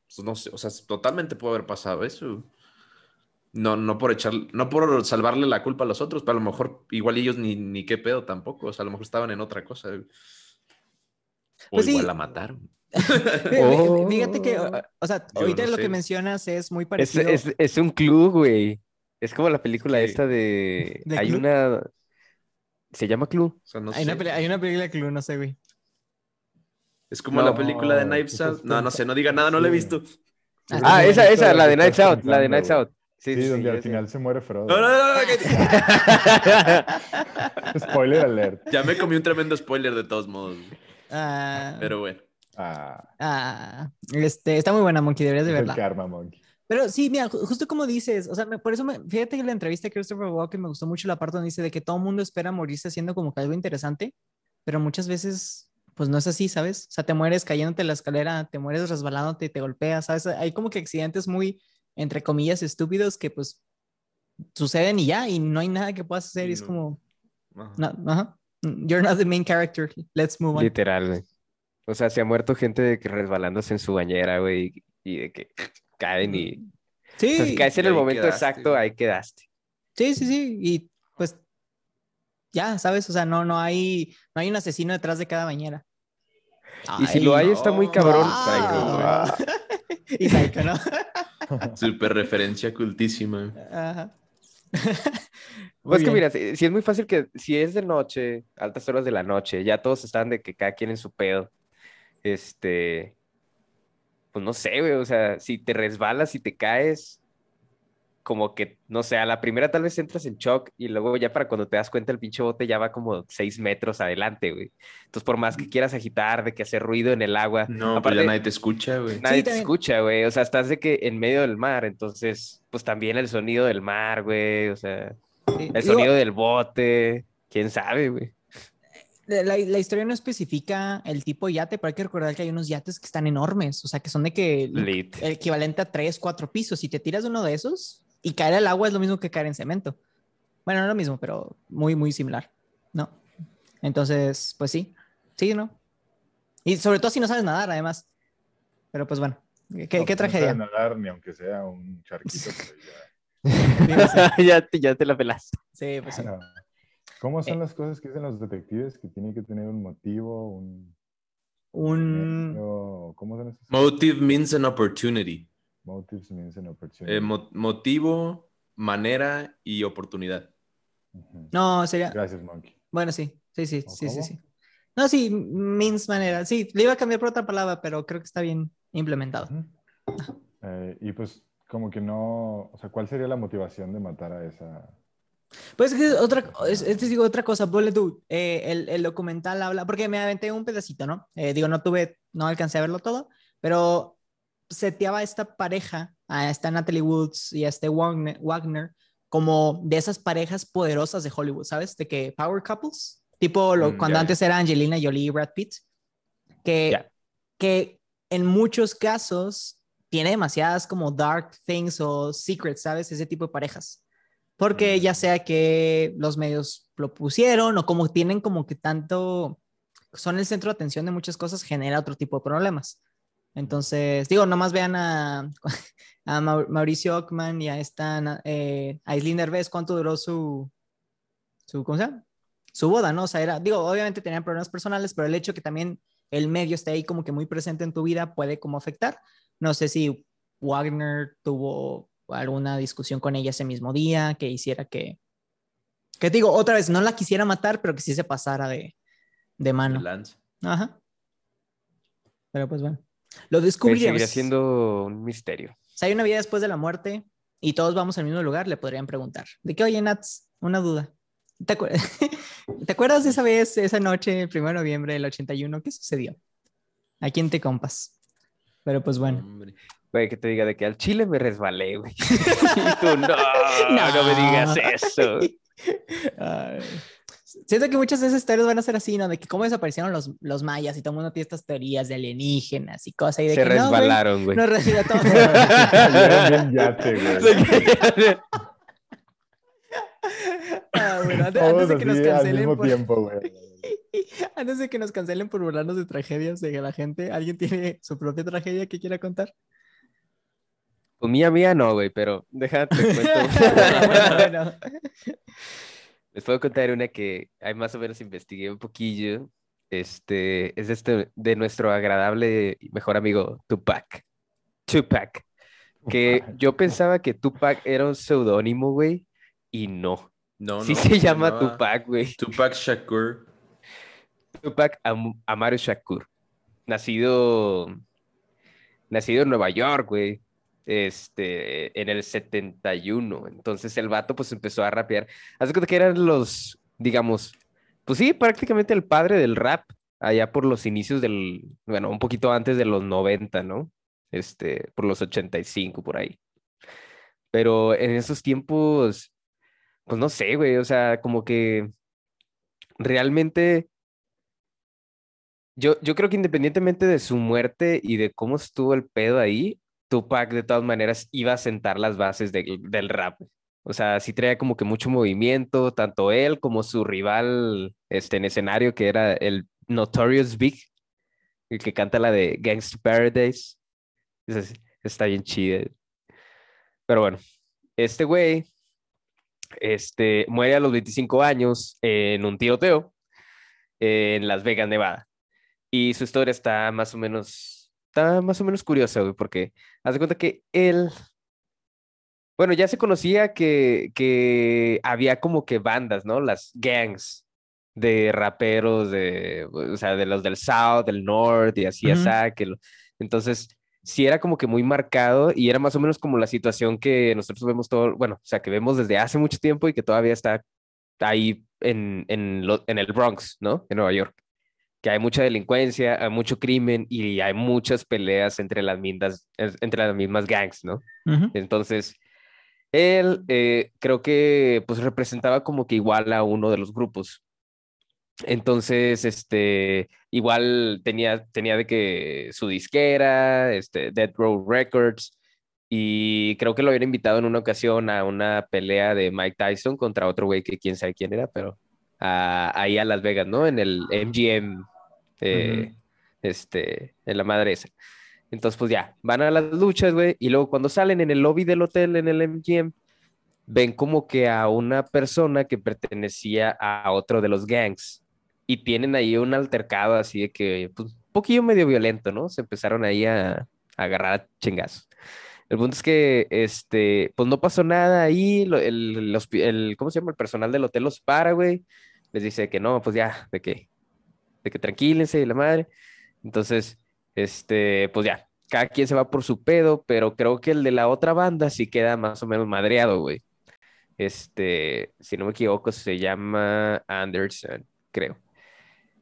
Speaker 2: pues, no sé, o sea, totalmente puede haber pasado eso. No, no por echar, no por salvarle la culpa a los otros, pero a lo mejor igual ellos ni, ni qué pedo tampoco. O sea, a lo mejor estaban en otra cosa. O
Speaker 1: Pues sí.
Speaker 2: igual la mataron.
Speaker 1: Fí- Fíjate que,
Speaker 3: Oh.
Speaker 1: o sea,
Speaker 2: Yo
Speaker 1: ahorita
Speaker 2: no
Speaker 1: lo
Speaker 2: sé.
Speaker 1: que mencionas es muy parecido.
Speaker 3: es, es un club, güey. Es como la película
Speaker 2: ¿Qué?
Speaker 3: esta de...
Speaker 1: ¿De
Speaker 3: Hay
Speaker 1: Clue?
Speaker 3: una... Se llama Club.
Speaker 2: O sea, no
Speaker 1: hay, una
Speaker 2: sé.
Speaker 1: hay una película que no sé, güey.
Speaker 2: Es como
Speaker 3: No,
Speaker 2: la película de Knives Out. No, no sé, no diga nada, no la he visto.
Speaker 1: Ah,
Speaker 3: esa, esa, la de
Speaker 4: estás
Speaker 3: Out, la de
Speaker 4: güey.
Speaker 3: Out. Sí,
Speaker 4: Sí,
Speaker 3: sí,
Speaker 4: donde
Speaker 3: sí,
Speaker 4: al final se muere Frodo.
Speaker 2: No, no, no, no, que-
Speaker 4: Spoiler alert.
Speaker 2: Ya me comí un tremendo spoiler de todos modos.
Speaker 1: Ah,
Speaker 2: Pero bueno.
Speaker 4: Ah,
Speaker 1: ah, este, está muy buena, Monkey, deberías de
Speaker 4: es el
Speaker 1: verla.
Speaker 4: karma, monkey.
Speaker 1: Pero sí, mira, ju- justo como dices, o sea, me- por eso, me, fíjate que la entrevista de Christopher Walken me gustó mucho la parte donde dice de que todo el mundo espera morirse haciendo como que algo interesante, pero muchas veces, pues no es así, ¿sabes? O sea, te mueres cayéndote en la escalera, te mueres resbalándote, te golpeas, ¿sabes? Hay como que accidentes muy, entre comillas, estúpidos que pues suceden y ya, y no hay nada que puedas hacer, y es
Speaker 2: No.
Speaker 1: como,
Speaker 2: Ajá.
Speaker 1: no, ajá, you're not the main character, let's move on.
Speaker 3: Literal, güey. O sea, se ha muerto gente de que resbalándose en su bañera, güey, y de que caen y... O sea, si
Speaker 1: Sí,
Speaker 3: caes en el momento
Speaker 2: quedaste,
Speaker 3: exacto,
Speaker 2: güey.
Speaker 3: ahí quedaste.
Speaker 1: Sí, sí, sí. Y pues ya, ¿sabes? O sea, no, no hay, no hay un asesino detrás de cada bañera.
Speaker 3: Y si lo hay, está muy cabrón.
Speaker 1: Ah. Y Psycho, ¿no?
Speaker 2: Super referencia cultísima.
Speaker 1: Ajá.
Speaker 3: Pues que mira, si, si es muy fácil que si es de noche, altas horas de la noche, ya todos están de que cada quien en su pedo. Este, pues no sé, güey, o sea, si te resbalas y te caes, como que, no sé, a la primera tal vez entras en shock y luego ya para cuando te das cuenta el pinche bote ya va como seis metros adelante, güey. Entonces, por más que quieras agitar, de que hacer ruido en el agua,
Speaker 2: No, pues
Speaker 3: aparte,
Speaker 2: ya nadie te escucha, güey.
Speaker 3: nadie
Speaker 1: Sí,
Speaker 3: te
Speaker 1: también.
Speaker 3: escucha, güey. O sea, estás de que en medio del mar, entonces, pues también el sonido del mar, güey, o sea...
Speaker 1: Sí,
Speaker 3: El
Speaker 1: digo,
Speaker 3: sonido del bote, quién sabe, güey.
Speaker 1: la, la historia no especifica el tipo de yate, pero hay que recordar que hay unos yates que están enormes, o sea, que son de que
Speaker 3: Lit.
Speaker 1: el equivalente a tres, cuatro pisos. Si te tiras de uno de esos y caer al agua es lo mismo que caer en cemento. Bueno, no es lo mismo, pero muy, muy similar, ¿no? Entonces, pues sí, sí, ¿no? Y sobre todo si no sabes nadar, además. Pero pues bueno, qué,
Speaker 4: No,
Speaker 1: qué
Speaker 4: pues no
Speaker 1: tragedia.
Speaker 4: sabe nadar ni aunque sea un charquito. ya.
Speaker 3: ya, te, ya te la pelaste.
Speaker 1: Sí, pues sí.
Speaker 4: ¿Cómo son
Speaker 1: Eh.
Speaker 4: las cosas que dicen los detectives que tienen que tener un motivo, un...
Speaker 1: Un...
Speaker 4: ¿Cómo son esos?
Speaker 2: Motive means an opportunity.
Speaker 4: Motives means an opportunity.
Speaker 2: Eh, mo- motivo, manera y oportunidad.
Speaker 4: Ujú.
Speaker 1: No, sería...
Speaker 4: Gracias, Monkey.
Speaker 1: Bueno, sí, sí, sí,
Speaker 4: ¿O
Speaker 1: sí, sí,
Speaker 4: cómo?
Speaker 1: sí. No, sí, means manera. Sí, le iba a cambiar por otra palabra, pero creo que está bien implementado.
Speaker 4: Ujú. Eh, y pues como que no, o sea, ¿cuál sería la motivación de matar a esa?
Speaker 1: Pues es que otra, es, es- digo otra cosa, Bullet Dude, eh, el, el documental habla, porque me aventé un pedacito, ¿no? Eh, digo, no tuve, no alcancé a verlo todo, pero seteaba a esta pareja, a esta Natalie Woods y a este Wagner, Wagner como de esas parejas poderosas de Hollywood, ¿sabes? De que power couples, tipo lo,
Speaker 2: Mm,
Speaker 1: cuando antes era Angelina Jolie y Brad Pitt, que, que en muchos casos tiene demasiadas como dark things o secrets, ¿sabes? Ese tipo de parejas. Porque
Speaker 2: Mm.
Speaker 1: ya sea que los medios lo pusieron o como tienen como que tanto, son el centro de atención de muchas cosas, genera otro tipo de problemas. Entonces, digo, nomás vean a, a Mau- Mauricio Ockman y a esta eh, Aislinn Derbez, cuánto duró su, su, ¿cómo se llama? Su boda, ¿no? O sea, era, digo, obviamente tenían problemas personales, pero el hecho que también el medio esté ahí como que muy presente en tu vida puede como afectar. No sé si Wagner tuvo alguna discusión con ella ese mismo día que hiciera que, que te digo, otra vez, no la quisiera matar, pero que sí se pasara de, de mano. Ajá. Pero pues bueno. Lo descubriremos.
Speaker 3: Seguiría siendo un misterio.
Speaker 1: Si hay una vida después de la muerte y todos vamos al mismo lugar, le podrían preguntar. ¿De qué, oye, Nats? Una duda. ¿Te, acuer- ¿Te acuerdas de esa vez, esa noche, el 1 de noviembre del 81? ¿Qué sucedió? ¿A quién te compas? Pero pues bueno.
Speaker 2: Hombre.
Speaker 3: Güey, que te diga de que al chile me resbalé, güey. y tú, no, no, me digas eso.
Speaker 1: Ay. Siento que muchas de esas historias van a ser así, ¿no? De que cómo desaparecieron los, los mayas y todo el mundo tiene estas teorías de alienígenas y cosas. Y de
Speaker 3: Se
Speaker 1: que, no, güey,
Speaker 3: resbalaron, güey.
Speaker 1: No, todo.
Speaker 4: Güey.
Speaker 1: Ah, bueno, antes, de que nos cancelen
Speaker 4: mismo
Speaker 1: por,
Speaker 4: tiempo, güey.
Speaker 1: antes de que nos cancelen por burlarnos de tragedias de la gente, ¿alguien tiene su propia tragedia que quiera contar?
Speaker 3: Pues mía, mía no, güey, pero déjate cuento.
Speaker 1: bueno, bueno.
Speaker 3: Les puedo contar una que ahí más o menos investigué un poquillo. Este, es este, de nuestro agradable y mejor amigo Tupac. Tupac. Que yo pensaba que Tupac era un seudónimo, güey, y no.
Speaker 2: No,
Speaker 3: Sí
Speaker 2: no,
Speaker 3: se llama
Speaker 2: llamaba
Speaker 3: Tupac, güey.
Speaker 2: Tupac Shakur.
Speaker 3: Tupac Am- Amaru Shakur. Nacido, nacido en Nueva York, güey. Este, en el 71. Entonces el vato pues empezó a rapear. Haz de cuenta que eran los, digamos, pues sí, prácticamente el padre del rap, allá por los inicios del, bueno, un poquito antes de los 90, ¿no? Este, por los 85, por ahí. Pero en esos tiempos, pues no sé, güey, o sea, como que realmente yo, yo creo que independientemente de su muerte y de cómo estuvo el pedo ahí, Tupac de todas maneras iba a sentar las bases del, rap. O sea, sí traía como que mucho movimiento, tanto él como su rival este, en escenario, que era el Notorious Big, el que canta la de Gangsta Paradise. Está bien chida. Pero bueno, este güey este, muere a los 25 años en un tiroteo en Las Vegas, Nevada. Y su historia está más o menos, está más o menos curiosa, güey, porque haz de cuenta que él, bueno, ya se conocía que, que había como que bandas, ¿no? Las gangs de raperos, de, o sea, de los del South, del North y así,
Speaker 1: Ujú.
Speaker 3: así, que lo- entonces sí era como que muy marcado y era más o menos como la situación que nosotros vemos todo, bueno, o sea, que vemos desde hace mucho tiempo y que todavía está ahí en, en, lo- en el Bronx, ¿no? En Nueva York. Que hay mucha delincuencia, hay mucho crimen y hay muchas peleas entre las mismas, es- entre las mismas gangs, ¿no?
Speaker 1: Ujú.
Speaker 3: Entonces, él eh, creo que pues representaba como que igual a uno de los grupos. Entonces, este, igual tenía, tenía de que su disquera, este, Death Row Records, y creo que lo habían invitado en una ocasión a una pelea de Mike Tyson contra otro güey que quién sabe quién era, pero a- ahí a Las Vegas, ¿no? En el MGM, eh, este, en la madre esa. Entonces, pues ya, van a las luchas, güey, y luego cuando salen en el lobby del hotel, en el MGM, ven como que a una persona que pertenecía a otro de los gangs y tienen ahí un altercado así de que, pues, un poquillo medio violento, ¿no? Se empezaron ahí a, agarrar a chingazos. El punto es que, este, pues no pasó nada ahí, el, el el- ¿cómo se llama? El personal del hotel los para, güey, les dice que no, pues ya, de que, de que tranquílense y la madre. Entonces, este, pues ya, cada quien se va por su pedo, pero creo que el de la otra banda sí queda más o menos madreado, güey. Este, si no me equivoco, se llama Anderson, creo.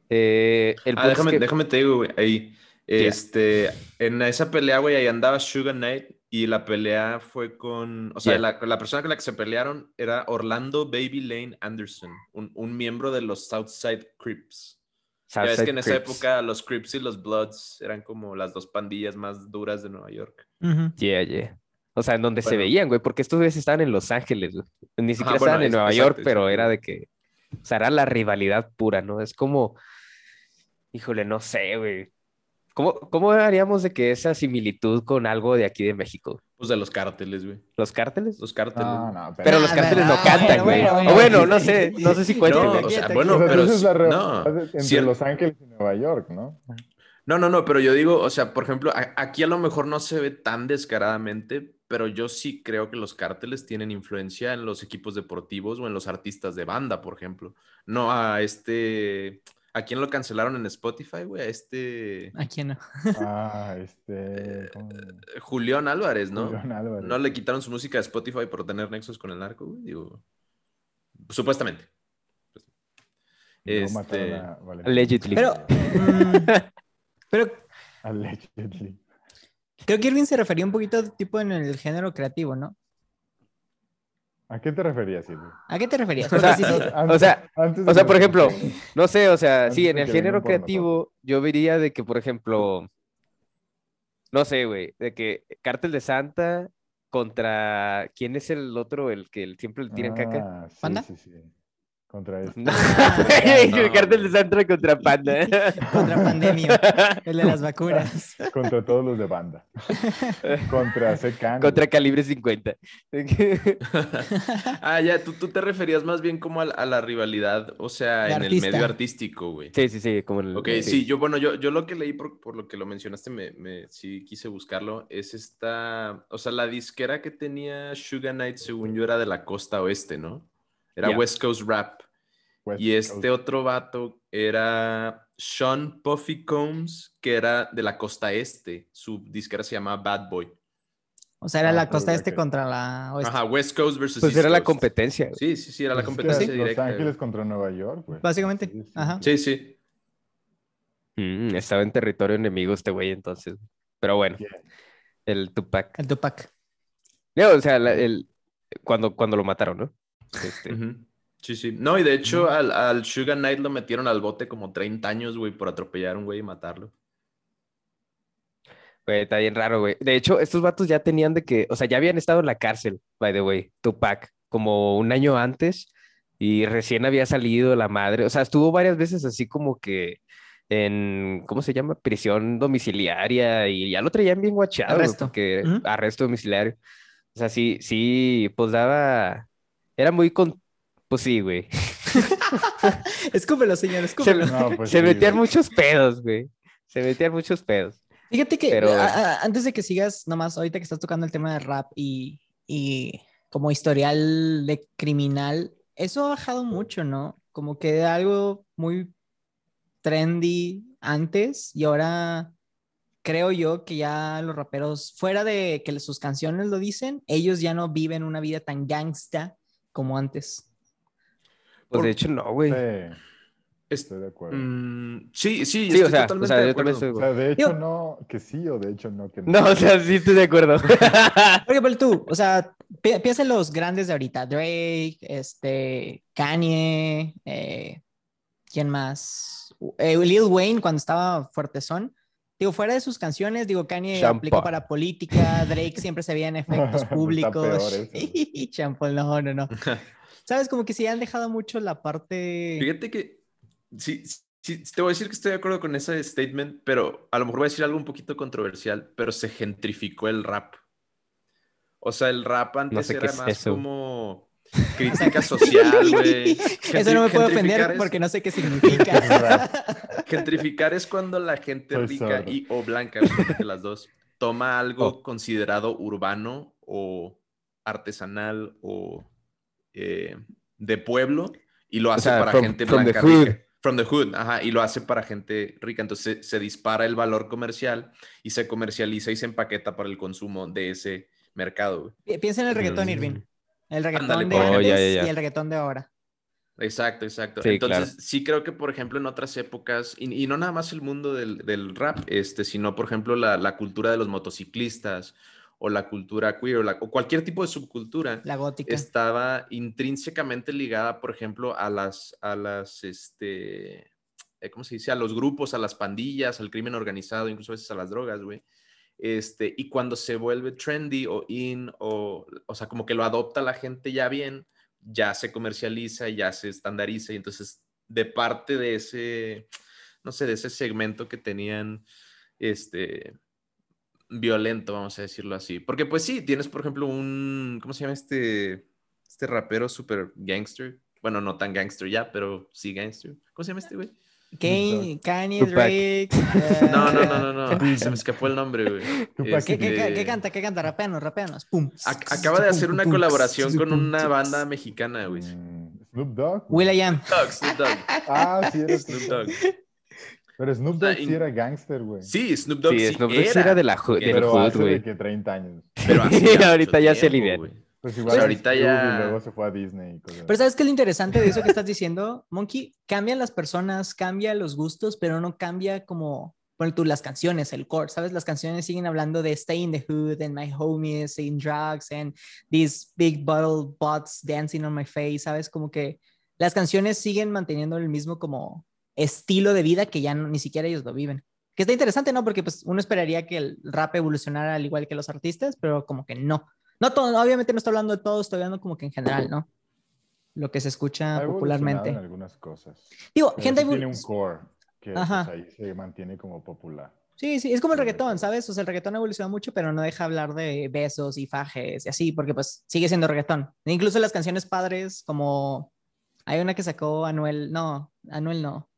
Speaker 3: Eh, el
Speaker 2: Ah, déjame,
Speaker 3: que-
Speaker 2: déjame te digo, güey, ahí. Este, en esa pelea, güey, ahí andaba Sugar Knight y la pelea fue con, o sea,
Speaker 3: Yeah.
Speaker 2: la, la persona con la que se pelearon era Orlando Baby Lane Anderson, un, un miembro de los Southside Crips. Ya ves que en esa
Speaker 3: Crips.
Speaker 2: época los Crips y los Bloods eran como las dos pandillas más duras de Nueva York.
Speaker 3: Yeah, yeah. O sea, en donde se veían, güey, porque estos güeyes estaban en Los Ángeles, güey. Ni siquiera estaban en
Speaker 2: es-
Speaker 3: Nueva
Speaker 2: exacto,
Speaker 3: York, pero
Speaker 2: exacto.
Speaker 3: era de que, o sea, era la rivalidad pura, ¿no? Es como, híjole, no sé, güey. ¿Cómo, ¿Cómo haríamos de que esa similitud con algo de aquí de México?
Speaker 2: Pues de los cárteles, güey.
Speaker 3: ¿Los cárteles?
Speaker 2: Los cárteles.
Speaker 4: No, no,
Speaker 3: Pero los
Speaker 1: Ah,
Speaker 3: cárteles no cantan, güey.
Speaker 1: bueno,
Speaker 3: O
Speaker 1: bueno.
Speaker 3: bueno, no sé, no sé si cuentan.
Speaker 2: No,
Speaker 3: güey.
Speaker 2: o sea, bueno, pero
Speaker 4: es la
Speaker 2: no,
Speaker 4: entre
Speaker 2: cier-
Speaker 4: Los Ángeles y Nueva York, ¿no?
Speaker 2: No, no, no, pero yo digo, o sea, por ejemplo, aquí a lo mejor no se ve tan descaradamente, pero yo sí creo que los cárteles tienen influencia en los equipos deportivos o en los artistas de banda, por ejemplo. No a este, ¿A quién lo cancelaron en Spotify, güey? A este
Speaker 1: ¿A quién no?
Speaker 4: Ah, este. ¿cómo?
Speaker 2: Julián Álvarez, ¿no?
Speaker 4: Julián Álvarez.
Speaker 2: No le quitaron su música de Spotify por tener nexos con el narco, güey. Digo, supuestamente.
Speaker 4: No
Speaker 2: Este,
Speaker 4: a.
Speaker 3: Allegedly.
Speaker 1: Pero, pero
Speaker 4: Allegedly.
Speaker 1: creo que Irving se refería un poquito tipo en el género creativo, ¿no?
Speaker 4: ¿A qué te referías, Silvio?
Speaker 1: ¿A qué te referías?
Speaker 3: O sea,
Speaker 1: sí, sí.
Speaker 3: O sea,
Speaker 4: antes de
Speaker 3: O sea, por ejemplo, no sé, o sea,
Speaker 4: Antes
Speaker 3: sí, en el género creativo, yo vería de que, por ejemplo, no sé, güey, de que Cártel de Santa contra, ¿quién es el otro, el que el- siempre le tiran caca?
Speaker 4: Ah, sí,
Speaker 1: ¿Panda?
Speaker 4: sí, sí. Contra este.
Speaker 3: el
Speaker 2: güey.
Speaker 3: de Santa contra Panda.
Speaker 1: Contra pandemia, el de las vacunas.
Speaker 4: Contra todos los de banda. Contra Secan.
Speaker 3: contra Calibre 50.
Speaker 2: ah, ya, tú, tú te referías más bien como a, la- a la rivalidad, o sea,
Speaker 1: De
Speaker 2: en
Speaker 1: artista.
Speaker 2: el medio artístico, güey.
Speaker 3: sí, sí, sí, como el...
Speaker 2: Ok, sí, yo, bueno, yo, yo lo que leí por, por lo que lo mencionaste, me, me- sí quise buscarlo, es esta, o sea, la disquera que tenía Sugar Knight, según yo, era de la costa oeste, ¿no? Era. West Coast Rap.
Speaker 4: West
Speaker 2: Y este
Speaker 4: Coast.
Speaker 2: otro vato era Sean Puffy Combs, que era de la costa este. Su disquera se llamaba Bad Boy.
Speaker 1: O sea, era
Speaker 4: Ah,
Speaker 1: la costa este
Speaker 4: que-
Speaker 1: contra la oeste.
Speaker 2: Ajá, West Coast versus
Speaker 3: Pues
Speaker 2: East
Speaker 3: era la competencia. güey.
Speaker 2: Sí, sí, sí, era la
Speaker 4: Pues
Speaker 2: competencia
Speaker 4: Los
Speaker 2: directa.
Speaker 4: Ángeles
Speaker 2: güey.
Speaker 4: contra Nueva York, güey.
Speaker 1: Básicamente,
Speaker 4: Sí, sí,
Speaker 1: ajá.
Speaker 2: Sí, sí.
Speaker 3: Mm, estaba en territorio enemigo este güey entonces. Pero bueno,
Speaker 4: Yeah.
Speaker 3: el Tupac.
Speaker 1: El Tupac.
Speaker 3: No, o sea, la- el, cuando, cuando lo mataron, ¿no? Este,
Speaker 2: Ujú. Sí, sí. No, y de hecho al, al Sugar Knight lo metieron al bote como 30 años, güey, por atropellar a un güey y matarlo.
Speaker 3: Güey, está bien raro, güey. De hecho, estos vatos ya tenían de que, o sea, ya habían estado en la cárcel, by the way, Tupac, como un año antes y recién había salido la madre. O sea, estuvo varias veces así como que en, ¿cómo se llama? Prisión domiciliaria y ya lo traían bien guachado, güey,
Speaker 1: Arresto.
Speaker 3: porque
Speaker 1: Ujú.
Speaker 3: arresto domiciliario. O sea, sí, sí, pues daba, era muy con, pues sí, güey.
Speaker 1: Escúpelo, señor,
Speaker 3: Se,
Speaker 1: escúpelo.
Speaker 4: No, pues
Speaker 3: se
Speaker 4: sí,
Speaker 3: metían
Speaker 4: güey.
Speaker 3: muchos pedos, güey. Se metían muchos pedos.
Speaker 1: Fíjate que
Speaker 3: Pero-
Speaker 1: a- a- antes de que sigas, nomás ahorita que estás tocando el tema de rap y, y como historial de criminal, eso ha bajado mucho, ¿no? Como que era algo muy trendy antes y ahora creo yo que ya los raperos, fuera de que sus canciones lo dicen, ellos ya no viven una vida tan gangsta como antes.
Speaker 3: Pues
Speaker 2: Por-
Speaker 3: de hecho, no, güey.
Speaker 4: Sí, estoy de acuerdo.
Speaker 2: Mm, sí, sí,
Speaker 3: Sí,
Speaker 2: estoy
Speaker 3: o sea, o sea,
Speaker 2: de
Speaker 3: yo también
Speaker 2: acuerdo.
Speaker 4: O sea, de hecho
Speaker 1: Yo-
Speaker 4: no, que sí, o de hecho no, que no.
Speaker 3: No, o sea, sí estoy de acuerdo.
Speaker 1: Por ejemplo, tú, o sea, pi- piensa en los grandes de ahorita, Drake, este, Kanye, eh, ¿quién más? Eh, Lil Wayne cuando estaba fuertezón. Digo, fuera de sus canciones, digo, Kanye
Speaker 3: Sean
Speaker 1: aplicó para política, Drake siempre se veía en efectos públicos. Paul, no, no, no. ¿Sabes? Como que sí han dejado mucho la parte...
Speaker 2: Fíjate que sí, sí, te voy a decir que estoy de acuerdo con ese statement, pero a lo mejor voy a decir algo un poquito controversial, pero se gentrificó el rap. O sea, el rap antes
Speaker 3: sé
Speaker 2: era más
Speaker 3: eso.
Speaker 2: como crítica social, güey.
Speaker 1: Eso no me puedo
Speaker 2: Gentrificar
Speaker 1: ofender
Speaker 2: es-
Speaker 1: porque no sé qué significa.
Speaker 2: Gentrificar es cuando la gente
Speaker 4: Soy
Speaker 2: rica
Speaker 4: sordo.
Speaker 2: y o blanca, las dos, toma algo
Speaker 3: Oh.
Speaker 2: considerado urbano o artesanal o eh, de pueblo y lo hace
Speaker 3: sea,
Speaker 2: para
Speaker 3: from-
Speaker 2: gente
Speaker 3: from the
Speaker 2: blanca
Speaker 3: hood.
Speaker 2: rica. From the hood, ajá, y lo hace para gente rica. Entonces se, se dispara el valor comercial y se comercializa y se empaqueta para el consumo de ese mercado. güey.
Speaker 1: Piensa en el reggaetón,
Speaker 3: Mm.
Speaker 1: Irving. El reggaetón
Speaker 2: Ándale,
Speaker 1: de
Speaker 3: ejemplo.
Speaker 1: antes
Speaker 3: Oh, ya, ya, ya.
Speaker 1: y el reggaetón de ahora.
Speaker 2: Exacto, exacto.
Speaker 3: Sí,
Speaker 2: Entonces,
Speaker 3: claro.
Speaker 2: sí creo que, por ejemplo, en otras épocas, y, y no nada más el mundo del, del rap, este, sino, por ejemplo, la, la cultura de los motociclistas o la cultura queer o, la- o cualquier tipo de subcultura
Speaker 1: La gótica.
Speaker 2: estaba intrínsecamente ligada, por ejemplo, a las, a las, este, eh, ¿cómo se dice? A los grupos, a las pandillas, al crimen organizado, incluso a veces a las drogas, güey. Este, y cuando se vuelve trendy o in, o, o sea, como que lo adopta la gente ya bien, ya se comercializa, ya se estandariza, y entonces, de parte de ese, no sé, de ese segmento que tenían, este, violento, vamos a decirlo así. Porque pues sí, tienes por ejemplo un, ¿cómo se llama este, este rapero super gangster? Bueno, no tan gangster ya, pero sí gangster. ¿Cómo se llama este güey?
Speaker 1: Kanye, Kanye. Drake.
Speaker 2: No, no,
Speaker 1: eh,
Speaker 2: no, no, no. Se me escapó el nombre, güey.
Speaker 1: ¿Qué, qué- qué-
Speaker 2: Este,
Speaker 1: qué canta? ¿Qué canta? Rapeanos, rapeanos. Pum.
Speaker 2: ac- acaba de hacer una colaboración con una banda mexicana, güey.
Speaker 4: Mm, Snoop Dogg.
Speaker 1: Will.i.am.
Speaker 2: Dogg, Snoop Dogg.
Speaker 4: Ah, sí, era
Speaker 2: Snoop
Speaker 4: Snoop
Speaker 2: Dogg.
Speaker 4: Pero Snoop Dogg sí era gangster, güey.
Speaker 2: Sí, Snoop Dogg
Speaker 3: Sí,
Speaker 2: sí,
Speaker 3: Snoop Dogg sí
Speaker 2: era,
Speaker 3: era de la del
Speaker 4: Pero
Speaker 3: hood,
Speaker 4: hace
Speaker 3: güey.
Speaker 4: de que 30 años.
Speaker 2: Pero hace
Speaker 3: ahorita ya se
Speaker 2: tiempo,
Speaker 4: Pues igual
Speaker 2: ahorita
Speaker 4: ahorita
Speaker 2: ya-
Speaker 4: Y luego se fue a Disney y cosas
Speaker 1: Pero ¿sabes qué es lo interesante de eso que estás diciendo? Monkey, cambian las personas, cambia los gustos, pero no cambia como, por tú, las canciones, el core, ¿sabes? Las canciones siguen hablando de stay in the hood and my homies in drugs and these big bottle butts dancing on my face, ¿sabes? Como que las canciones siguen manteniendo el mismo como estilo de vida que ya no- ni siquiera ellos lo viven. Que está interesante, ¿no? Porque pues uno esperaría que el rap evolucionara al igual que los artistas, pero como que no. No todo, obviamente no estoy hablando de todo, estoy hablando como que en general, ¿no? Lo que se escucha
Speaker 4: Ha evolucionado
Speaker 1: popularmente.
Speaker 4: en algunas cosas.
Speaker 1: Digo,
Speaker 4: Pero
Speaker 1: gente
Speaker 4: sí tiene un core que pues, ahí se mantiene como popular.
Speaker 1: Sí, sí, es como el
Speaker 4: Sí,
Speaker 1: reggaetón,
Speaker 4: recuerdo.
Speaker 1: ¿sabes? O sea, el reggaetón ha evolucionado mucho, pero no deja hablar de besos y fajes y así, porque pues sigue siendo reggaetón. E incluso las canciones padres, como hay una que sacó Anuel, no, Anuel no,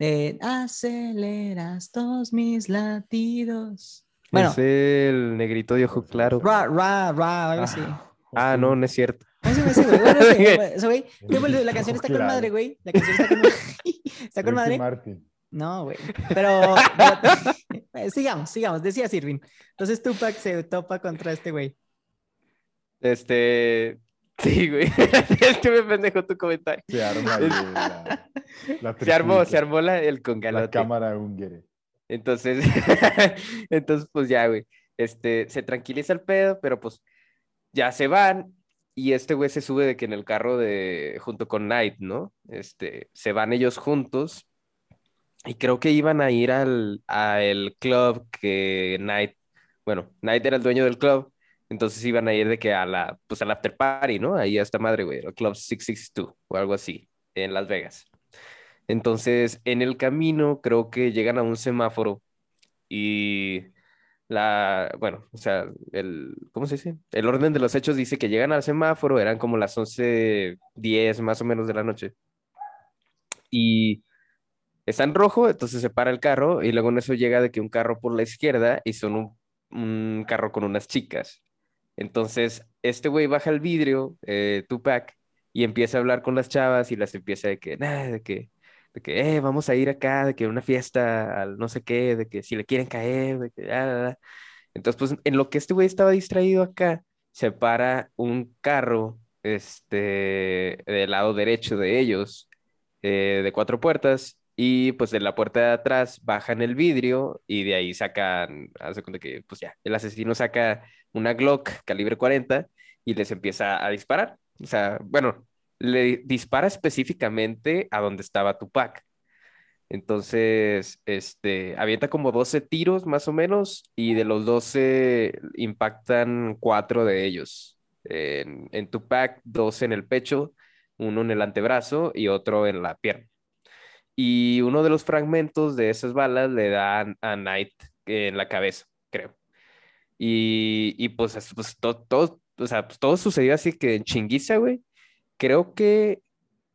Speaker 1: de aceleras todos mis latidos. Bueno,
Speaker 3: Es el negrito de ojo claro.
Speaker 1: ra, ra, ra, algo así.
Speaker 3: Ah, no, no es cierto.
Speaker 1: ¿Cómo se llama ese güey? Bueno, ese, ese güey, ¿qué fue? la canción está con madre, güey. La canción está con, está con
Speaker 4: Ricky
Speaker 1: madre. No, güey. Pero, pero- sigamos, sigamos. Decía Sirvin. Entonces Tupac se topa contra este güey.
Speaker 3: Este. Sí, güey. es que me pendejo tu comentario.
Speaker 4: Se arma ahí la, la
Speaker 3: Se armó, se armó la, el
Speaker 4: La
Speaker 3: congalote.
Speaker 4: cámara húngara.
Speaker 3: Entonces, entonces, pues ya, güey. Este, se tranquiliza el pedo, pero pues ya se van. Y este güey se sube de que en el carro de, junto con Knight, ¿no? Este, se van ellos juntos. Y creo que iban a ir al, al club que Knight, bueno, Knight era el dueño del club. Entonces iban a ir de que a la, pues al after party, ¿no? Ahí a esta madre, güey, el Club 662 o algo así, en Las Vegas. Entonces, en el camino creo que llegan a un semáforo y la, bueno, o sea, el, ¿cómo se dice? El orden de los hechos dice que llegan al semáforo, eran como las 11:10 más o menos de la noche. Y está en rojo, entonces se para el carro y luego en eso llega de que un carro por la izquierda y son un, un carro con unas chicas. Entonces, este güey baja el vidrio, eh, Tupac, y empieza a hablar con las chavas y las empieza de que, de que, de que, eh, vamos a ir acá, de que una fiesta, al no sé qué, de que si le quieren caer, de que, ah, ah, ah. Entonces, pues, en lo que este güey estaba distraído acá, se para un carro, este, del lado derecho de ellos, eh, de cuatro puertas, y pues de la puerta de atrás bajan el vidrio y de ahí sacan, hace cuenta que, pues ya, el asesino saca una Glock calibre 40 y les empieza a disparar. O sea, bueno, le dispara específicamente a donde estaba Tupac. Entonces, este, avienta como 12 tiros más o menos y de los 12 impactan cuatro de ellos. En, Tupac, dos en el pecho, uno en el antebrazo y otro en la pierna. Y uno de los fragmentos de esas balas le dan a Knight en la cabeza, creo. Y, y pues, es- pues todo, todo, o sea, pues, todo sucedió así que en chinguiza, güey. Creo que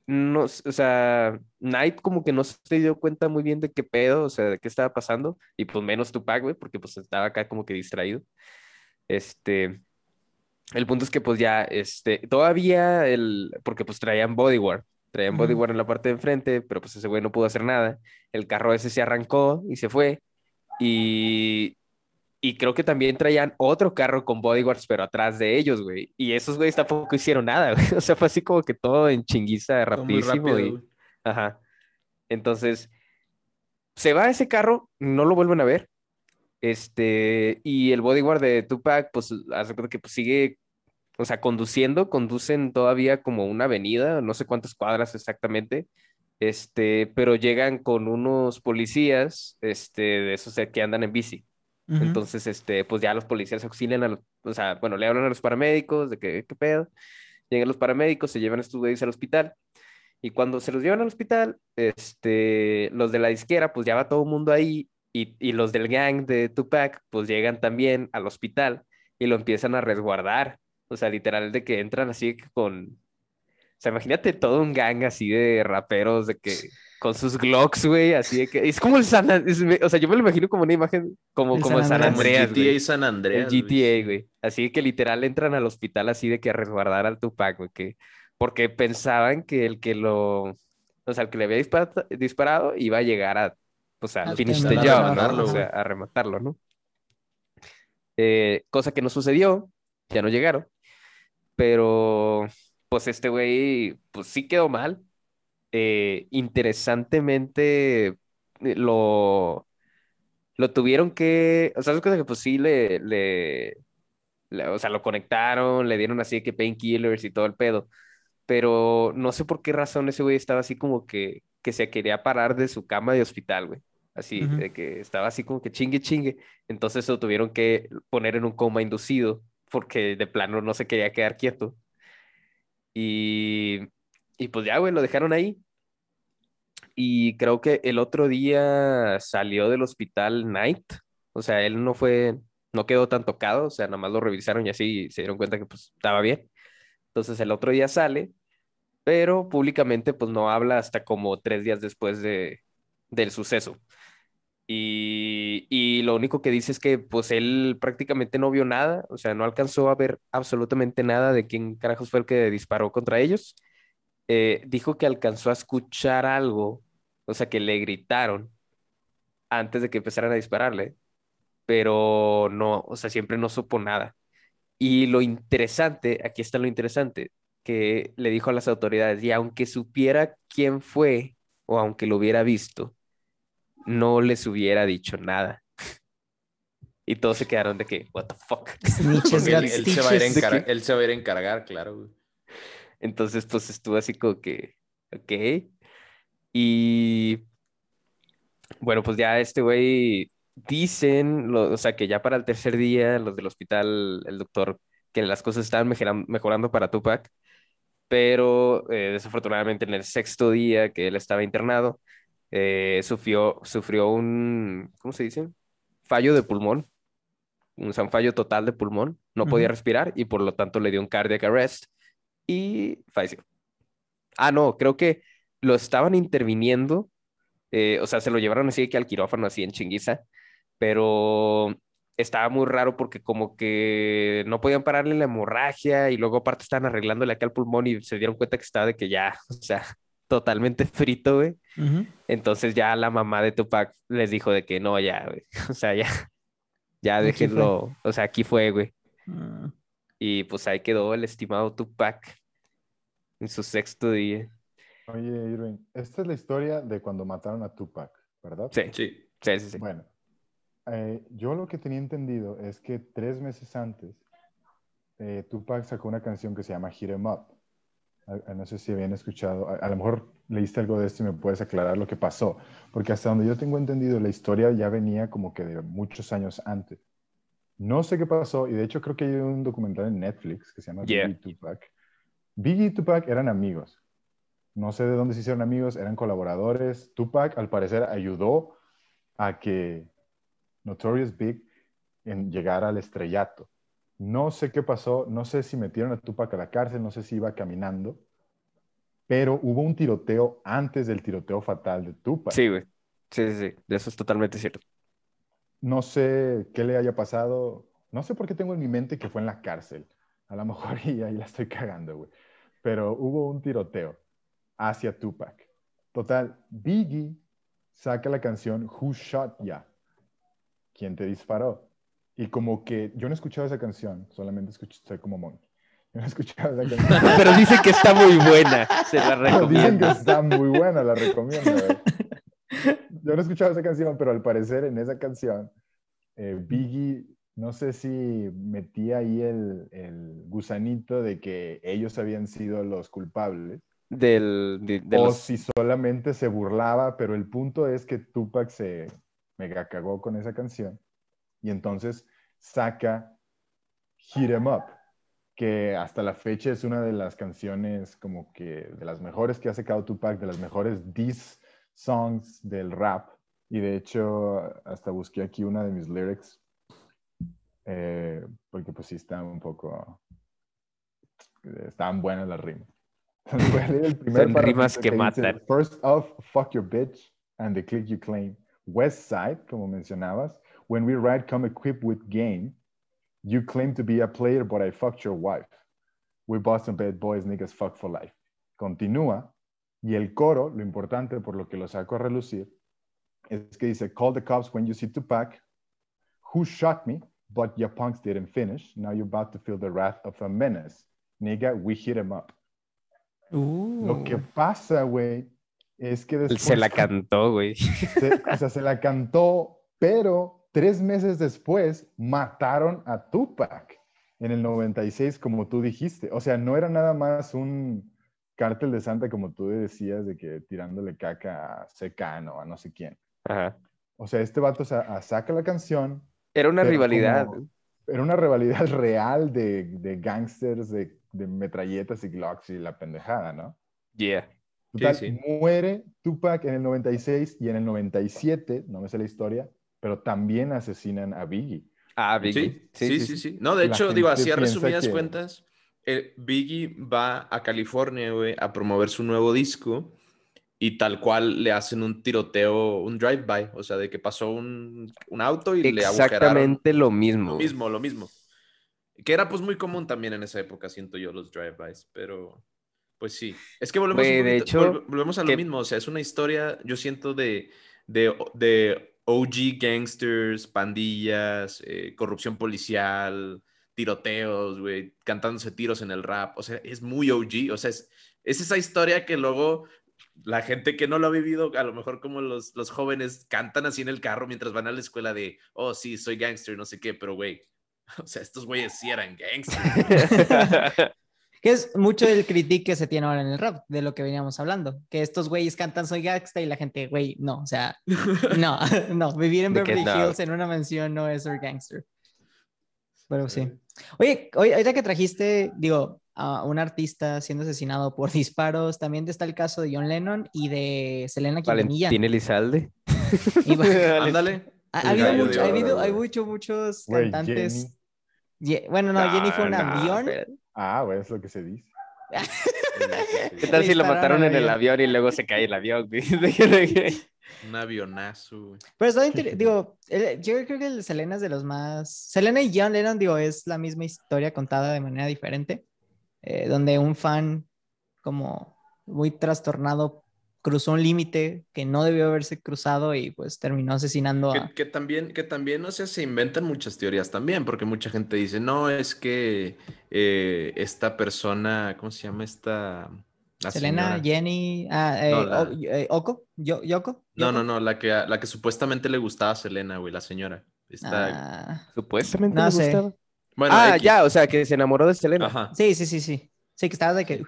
Speaker 3: no, o sea, Knight como que no se dio cuenta muy bien de qué pedo, o sea, de qué estaba pasando, y pues menos Tupac, güey, porque pues estaba acá como que distraído. Este, el punto es que pues ya, este, todavía el, porque pues traían bodyguard, traían bodyguard en la parte de enfrente, pero pues ese güey no pudo hacer nada. El carro ese se arrancó y se fue, y, y creo que también traían otro carro con bodyguards, pero atrás de ellos, güey. Y esos güeyes tampoco hicieron nada, güey. O sea, fue así como que todo en chinguiza,
Speaker 2: muy
Speaker 3: rapidísimo.
Speaker 2: rápido,
Speaker 3: y-
Speaker 2: güey.
Speaker 3: Ajá. Entonces, se va ese carro, no lo vuelven a ver. Este, y el bodyguard de Tupac, pues, hace que pues, sigue, o sea, conduciendo, conducen todavía como una avenida, no sé cuántas cuadras exactamente, este, pero llegan con unos policías, este, de esos que andan en bici. Entonces, este, pues ya los policías auxilian a los, o sea, bueno, le hablan a los paramédicos de que, qué pedo. Llegan los paramédicos, se llevan a estos güeyes al hospital. Y cuando se los llevan al hospital, este, los de la disquera, pues ya va todo el mundo ahí. Y, y los del gang de Tupac, pues llegan también al hospital y lo empiezan a resguardar. O sea, literal, de que entran así con. O sea, imagínate todo un gang así de raperos, de que con sus Glocks, güey, así de que. Es como el San An- es- O sea, yo me lo imagino como una imagen, como,
Speaker 1: El
Speaker 3: como
Speaker 1: San
Speaker 3: San
Speaker 1: Andreas.
Speaker 2: GTA
Speaker 3: güey.
Speaker 2: San Andreas.
Speaker 3: El GTA, güey. Así que literal entran al hospital así de que a resguardar al Tupac, güey. Que porque pensaban que el que lo, o sea, el que le había disparado, disparado iba a llegar a, pues a
Speaker 1: Al
Speaker 3: finish the job, ¿no? O sea, a rematarlo, ¿no? Eh, cosa que no sucedió, ya no llegaron, pero pues este güey, pues sí quedó mal. Eh, interesantemente, eh, lo, lo tuvieron que, o sea, es cosa que pues sí le, le, le- o sea, lo conectaron, le dieron así que painkillers y todo el pedo, pero no sé por qué razón ese güey estaba así como que, que se quería parar de su cama de hospital, güey. Así,
Speaker 1: Ujú.
Speaker 3: de que estaba así como que chingue, chingue. Entonces lo tuvieron que poner en un coma inducido porque de plano no se quería quedar quieto. Y, y pues ya, güey, lo dejaron ahí. Y creo que el otro día salió del hospital Knight. O sea, él no fue, no quedó tan tocado. O sea, nada más lo revisaron y así se dieron cuenta que pues estaba bien. Entonces el otro día sale, pero públicamente pues no habla hasta como tres días después de, del suceso. Y, y lo único que dice es que pues él prácticamente no vio nada, o sea, no alcanzó a ver absolutamente nada de quién carajos fue el que disparó contra ellos. Eh, dijo que alcanzó a escuchar algo, o sea, que le gritaron antes de que empezaran a dispararle, pero no, o sea, siempre no supo nada. Y lo interesante, aquí está lo interesante, que le dijo a las autoridades, y aunque supiera quién fue o aunque lo hubiera visto, no les hubiera dicho nada. Y todos se quedaron de que, what the fuck.
Speaker 1: Snitches
Speaker 2: Porque
Speaker 1: got
Speaker 2: él, él se va a ir a
Speaker 1: stitches.
Speaker 2: encargar, él se va a ir a encargar, claro, güey.
Speaker 3: Entonces, pues estuvo así como que, ok. Y bueno, pues ya este güey dicen, lo- o sea, que ya para el tercer día, los del hospital, el doctor, que las cosas estaban mejoran- mejorando para Tupac, pero eh, desafortunadamente en el sexto día que él estaba internado, eh, sufrió, sufrió un, ¿cómo se dice? Fallo de pulmón, un fallo total de pulmón, no podía respirar y por lo tanto le dio un cardiac arrest y falleció. Ah, no, creo que lo estaban interviniendo, eh, o sea, se lo llevaron así de que al quirófano, así en chinguiza, pero estaba muy raro porque como que no podían pararle la hemorragia y luego aparte estaban arreglándole acá el pulmón y se dieron cuenta que estaba de que ya, o sea, totalmente frito, güey. Entonces ya la mamá de Tupac les dijo de que no, ya, güey, o sea, ya, ya déjenlo, o sea, aquí fue, güey.
Speaker 1: Mm.
Speaker 3: Y pues ahí quedó el estimado Tupac en su sexto día.
Speaker 4: Oye, Irving, esta es la historia de cuando mataron a Tupac, ¿verdad?
Speaker 3: Sí,
Speaker 2: Sí.
Speaker 3: sí, sí. sí.
Speaker 4: Bueno, eh, yo lo que tenía entendido es que tres meses antes, eh, Tupac sacó una canción que se llama Hit 'em Up. A- a- No sé si habían escuchado, a, a lo mejor leíste algo de esto y me puedes aclarar lo que pasó, porque hasta donde yo tengo entendido, la historia ya venía como que de muchos años antes. No sé qué pasó, y de hecho creo que hay un documental en Netflix que se llama
Speaker 3: Yeah.
Speaker 4: Biggie y Tupac. Biggie y Tupac eran amigos. No sé de dónde se hicieron amigos, eran colaboradores. Tupac, al parecer, ayudó a que Notorious Big en llegar al estrellato. No sé qué pasó, no sé si metieron a Tupac a la cárcel, no sé si iba caminando, pero hubo un tiroteo antes del tiroteo fatal de Tupac.
Speaker 3: Sí, güey. Sí, sí, sí. Eso es totalmente cierto.
Speaker 4: No sé qué le haya pasado, no sé por qué tengo en mi mente que fue en la cárcel. A lo mejor y ahí la estoy cagando, güey. Pero hubo un tiroteo hacia Tupac. Total, Biggie saca la canción Who Shot Ya? ¿Quién te disparó? Y como que yo no he escuchado esa canción, solamente escuché, soy como Monkey. Yo no he escuchado esa canción.
Speaker 3: Pero dice que está muy buena. Se la
Speaker 4: Dicen que
Speaker 3: recomiendo.
Speaker 4: está muy buena, la recomiendo. güey. Yo no he escuchado esa canción, pero al parecer en esa canción, eh, Biggie, no sé si metía ahí el, el gusanito de que ellos habían sido los culpables,
Speaker 3: Del, de, de
Speaker 4: o
Speaker 3: los...
Speaker 4: si solamente se burlaba, pero el punto es que Tupac se mega cagó con esa canción y entonces saca Hit 'em Up, que hasta la fecha es una de las canciones como que de las mejores que ha sacado Tupac, de las mejores diss songs del rap. Y de hecho, hasta busqué aquí una de mis lyrics, eh, porque pues sí está un poco, estaban buenas las rimas. Voy a leer el primer
Speaker 3: Son rimas que
Speaker 4: dice,
Speaker 3: matan.
Speaker 4: First off, fuck your bitch and the click you claim. West Side, como mencionabas, when we ride come equipped with game, you claim to be a player, but I fucked your wife. We Boston bad boys, niggas fuck for life. Continúa y el coro, lo importante por lo que lo saco a relucir, es que dice, call the cops when you see Tupac, who shot me, but your punks didn't finish. Now you're about to feel the wrath of a menace. Nigga, we hit him up. Lo que
Speaker 1: Uh.
Speaker 4: pasa, güey, es que después...
Speaker 3: Se la cantó, güey.
Speaker 4: se- o sea, se la cantó, pero tres meses después mataron a Tupac en el 96, como tú dijiste. O sea, no era nada más un cártel de Santa, como tú decías, de que tirándole caca a Secano, a no sé quién.
Speaker 3: Ajá.
Speaker 4: O sea, este vato saca la canción,
Speaker 3: Era una rivalidad.
Speaker 4: como- era una rivalidad real de, de gangsters, de, de metralletas y Glocks y la pendejada, ¿no?
Speaker 3: Yeah.
Speaker 4: Total,
Speaker 2: sí.
Speaker 4: muere Tupac en el 96 y en el 97, no me sé la historia, pero también asesinan a Biggie.
Speaker 3: Ah,
Speaker 2: Sí,
Speaker 3: Biggie.
Speaker 2: sí, sí, sí, No, de
Speaker 4: La
Speaker 2: hecho, digo, así a resumidas
Speaker 4: que-
Speaker 2: cuentas, eh, Biggie va a California, güey, a promover su nuevo disco y tal cual le hacen un tiroteo, un drive-by, o sea, de que pasó un, un auto y le agujeraron.
Speaker 3: Exactamente lo mismo.
Speaker 2: Lo mismo, lo mismo. Que era pues muy común también en esa época, siento yo, los drive-bys, pero pues sí. Es que volvemos, un
Speaker 3: de hecho,
Speaker 2: volve- volvemos a lo mismo, o sea, es una historia, yo siento, de, de, de OG gangsters, pandillas, eh, corrupción policial, tiroteos, güey, cantándose tiros en el rap, o sea, es muy OG, o sea, es, es esa historia que luego la gente que no lo ha vivido, a lo mejor como los, los jóvenes cantan así en el carro mientras van a la escuela de, oh, sí, soy gangster, no sé qué, pero güey, o sea, estos güeyes sí eran gangsters.
Speaker 1: Que es mucho del critique que se tiene ahora en el rap, de lo que veníamos hablando. Que estos güeyes cantan Soy Gangsta y la gente, güey, no, o sea, no, no, vivir en Beverly
Speaker 3: no.
Speaker 1: Hills en una mansión no es ser gangster. Pero sí. Oye, oye, ahorita que trajiste, digo, a un artista siendo asesinado por disparos, también está el caso de John Lennon y de Selena Quintanilla.
Speaker 3: Valentín Elizalde.
Speaker 2: Ándale.
Speaker 1: ha, ha habido, mucho, ha habido, hay mucho, muchos
Speaker 4: Güey,
Speaker 1: cantantes. Ye- Bueno, no, Jenny fue un
Speaker 3: no,
Speaker 1: avión.
Speaker 4: Ah, güey, es lo que se dice.
Speaker 3: ¿Qué tal si lo
Speaker 1: dispararon
Speaker 3: mataron en el
Speaker 1: avión.
Speaker 3: avión y luego se cae el avión? güey?
Speaker 2: Un avionazo, güey.
Speaker 1: Pero está digo, el- yo creo que el de Selena es de los más. Selena y John Lennon, digo, es la misma historia contada de manera diferente, eh, donde un fan, como muy trastornado, cruzó un límite que no debió haberse cruzado y pues terminó asesinando a.
Speaker 2: Que, que también, que también, o sea, se inventan muchas teorías también, porque mucha gente dice, no, es que eh, esta persona, ¿cómo se llama esta? La
Speaker 1: Selena,
Speaker 2: señora?
Speaker 1: Jenny, ah, eh,
Speaker 2: No, la-
Speaker 1: O- eh, Oko, Yo- Yoko.
Speaker 2: No, no, no, la que, la que supuestamente le gustaba a Selena, güey, la señora. Esta-
Speaker 1: Ah,
Speaker 3: Supuestamente
Speaker 1: No
Speaker 3: le
Speaker 1: sé.
Speaker 3: gustaba.
Speaker 2: Bueno,
Speaker 3: ah,
Speaker 2: X.
Speaker 3: ya, o sea, que se enamoró de Selena.
Speaker 2: Ajá.
Speaker 1: sí, sí, sí, sí. Sí, que estabas de que.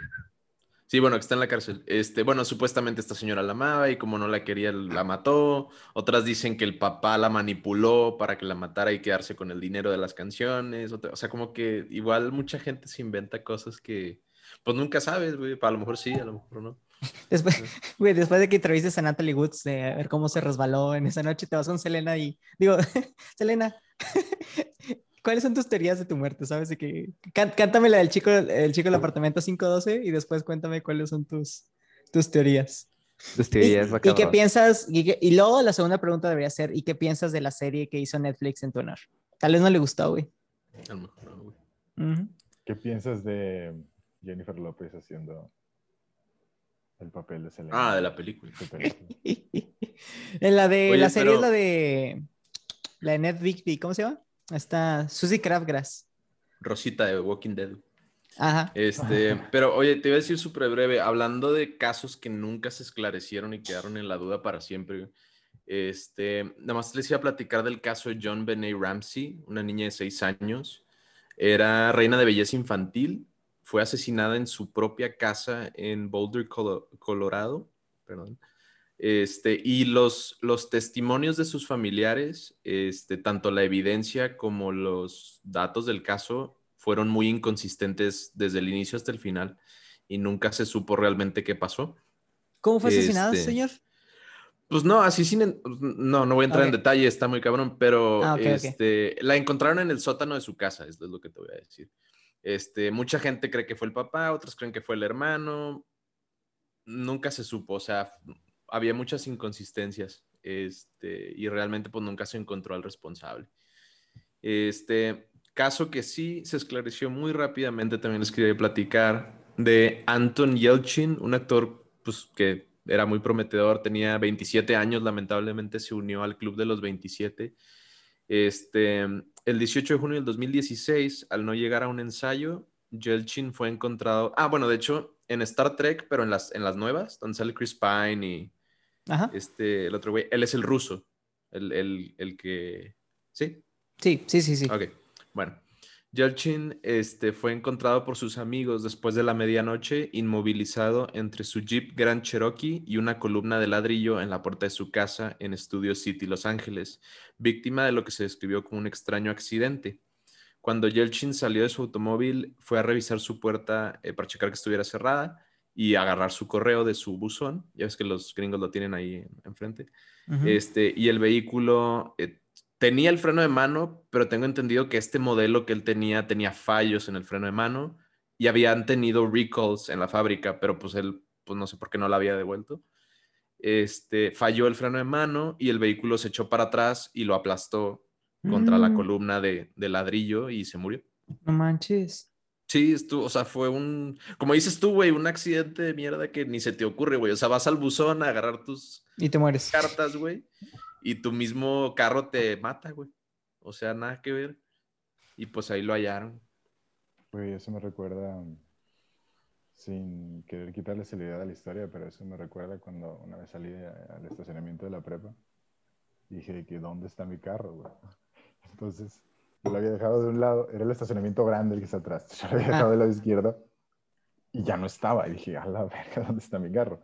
Speaker 2: Sí, bueno, que está en la cárcel. Este, bueno, supuestamente esta señora la amaba y como no la quería, la mató. Otras dicen que el papá la manipuló para que la matara y quedarse con el dinero de las canciones. Otra- o sea, como que igual mucha gente se inventa cosas que, pues nunca sabes, güey. A lo mejor sí, a lo mejor no.
Speaker 1: Después, güey, después de que entrevistes a Natalie Woods, de a ver cómo se resbaló en esa noche, te vas con Selena y digo, Selena, ¿cuáles son tus teorías de tu muerte? ¿Sabes? De que can- cántame la del chico, el chico del apartamento 512 y después cuéntame cuáles son tus, tus teorías.
Speaker 3: Tus
Speaker 1: Y,
Speaker 3: teorías,
Speaker 1: y
Speaker 3: macabras.
Speaker 1: qué piensas, y, y luego la segunda pregunta debería ser, ¿y qué piensas de la serie que hizo Netflix en tu honor? Tal vez no le gustó, güey.
Speaker 2: A lo mejor no, güey.
Speaker 4: ¿Qué piensas de Jennifer López haciendo el papel de Selena?
Speaker 2: Ah, de la película.
Speaker 1: En la de,
Speaker 2: Oye,
Speaker 1: la serie es la de, la de Netflix, ¿cómo se llama? Está Susie Crabgrass.
Speaker 2: Rosita de Walking Dead.
Speaker 1: Ajá.
Speaker 2: Este, pero oye, te iba a decir súper breve, hablando de casos que nunca se esclarecieron y quedaron en la duda para siempre. Este, nada más les iba a platicar del caso de John Benet Ramsey, una niña de seis años. Era reina de belleza infantil, fue asesinada en su propia casa en Boulder, Colo- Colorado. Perdón. Este, y los, los testimonios de sus familiares, este, tanto la evidencia como los datos del caso fueron muy inconsistentes desde el inicio hasta el final y nunca se supo realmente qué pasó.
Speaker 1: ¿Cómo fue asesinada,
Speaker 2: Este,
Speaker 1: señor?
Speaker 2: Pues no, así sin... No, no voy a entrar
Speaker 1: Ok.
Speaker 2: en detalle, está muy cabrón, pero
Speaker 1: Ah,
Speaker 2: este, la encontraron en el sótano de su casa, es lo que te voy a decir. Este, mucha gente cree que fue el papá, otros creen que fue el hermano. Nunca se supo, o sea, había muchas inconsistencias este, y realmente pues nunca se encontró al responsable. Este, caso que sí se esclareció muy rápidamente, también les quería platicar de Anton Yelchin, un actor pues, que era muy prometedor, tenía 27 años, lamentablemente se unió al club de los 27. Este, el 18 de junio del 2016, al no llegar a un ensayo, Yelchin fue encontrado, ah, bueno, de hecho, en Star Trek, pero en las, en las nuevas, donde sale Chris Pine y este, el otro güey, él es el ruso, el, el, el que, ¿sí?
Speaker 1: Sí, sí, sí, sí.
Speaker 2: Ok, bueno. Yelchin este, fue encontrado por sus amigos después de la medianoche, inmovilizado entre su Jeep Grand Cherokee y una columna de ladrillo en la puerta de su casa en Studio City, Los Ángeles, víctima de lo que se describió como un extraño accidente. Cuando Yelchin salió de su automóvil, fue a revisar su puerta eh, para checar que estuviera cerrada y agarrar su correo de su buzón. Ya ves que los gringos lo tienen ahí enfrente. este, y el vehículo eh, tenía el freno de mano, pero tengo entendido que este modelo que él tenía tenía fallos en el freno de mano y habían tenido recalls en la fábrica, pero pues él, pues no sé por qué no la había devuelto. Este, falló el freno de mano y el vehículo se echó para atrás y lo aplastó contra la mm. columna de, de, ladrillo y se murió.
Speaker 1: No manches.
Speaker 2: Sí, estuvo, o sea, fue un, como dices tú, güey, un accidente de mierda que ni se te ocurre, güey. O sea, vas al buzón a agarrar tus
Speaker 1: y te mueres.
Speaker 2: cartas, güey y tu mismo carro te mata, güey. O sea, nada que ver. Y pues ahí lo hallaron.
Speaker 4: Güey, eso me recuerda, sin querer quitarle seriedad a la historia, pero eso me recuerda cuando una vez salí al estacionamiento de la prepa. Y dije que ¿dónde está mi carro, güey? Entonces, lo había dejado de un lado, era el estacionamiento grande el que está atrás. Yo lo había dejado del lado izquierdo y ya no estaba. Y dije, a la verga, ¿dónde está mi carro?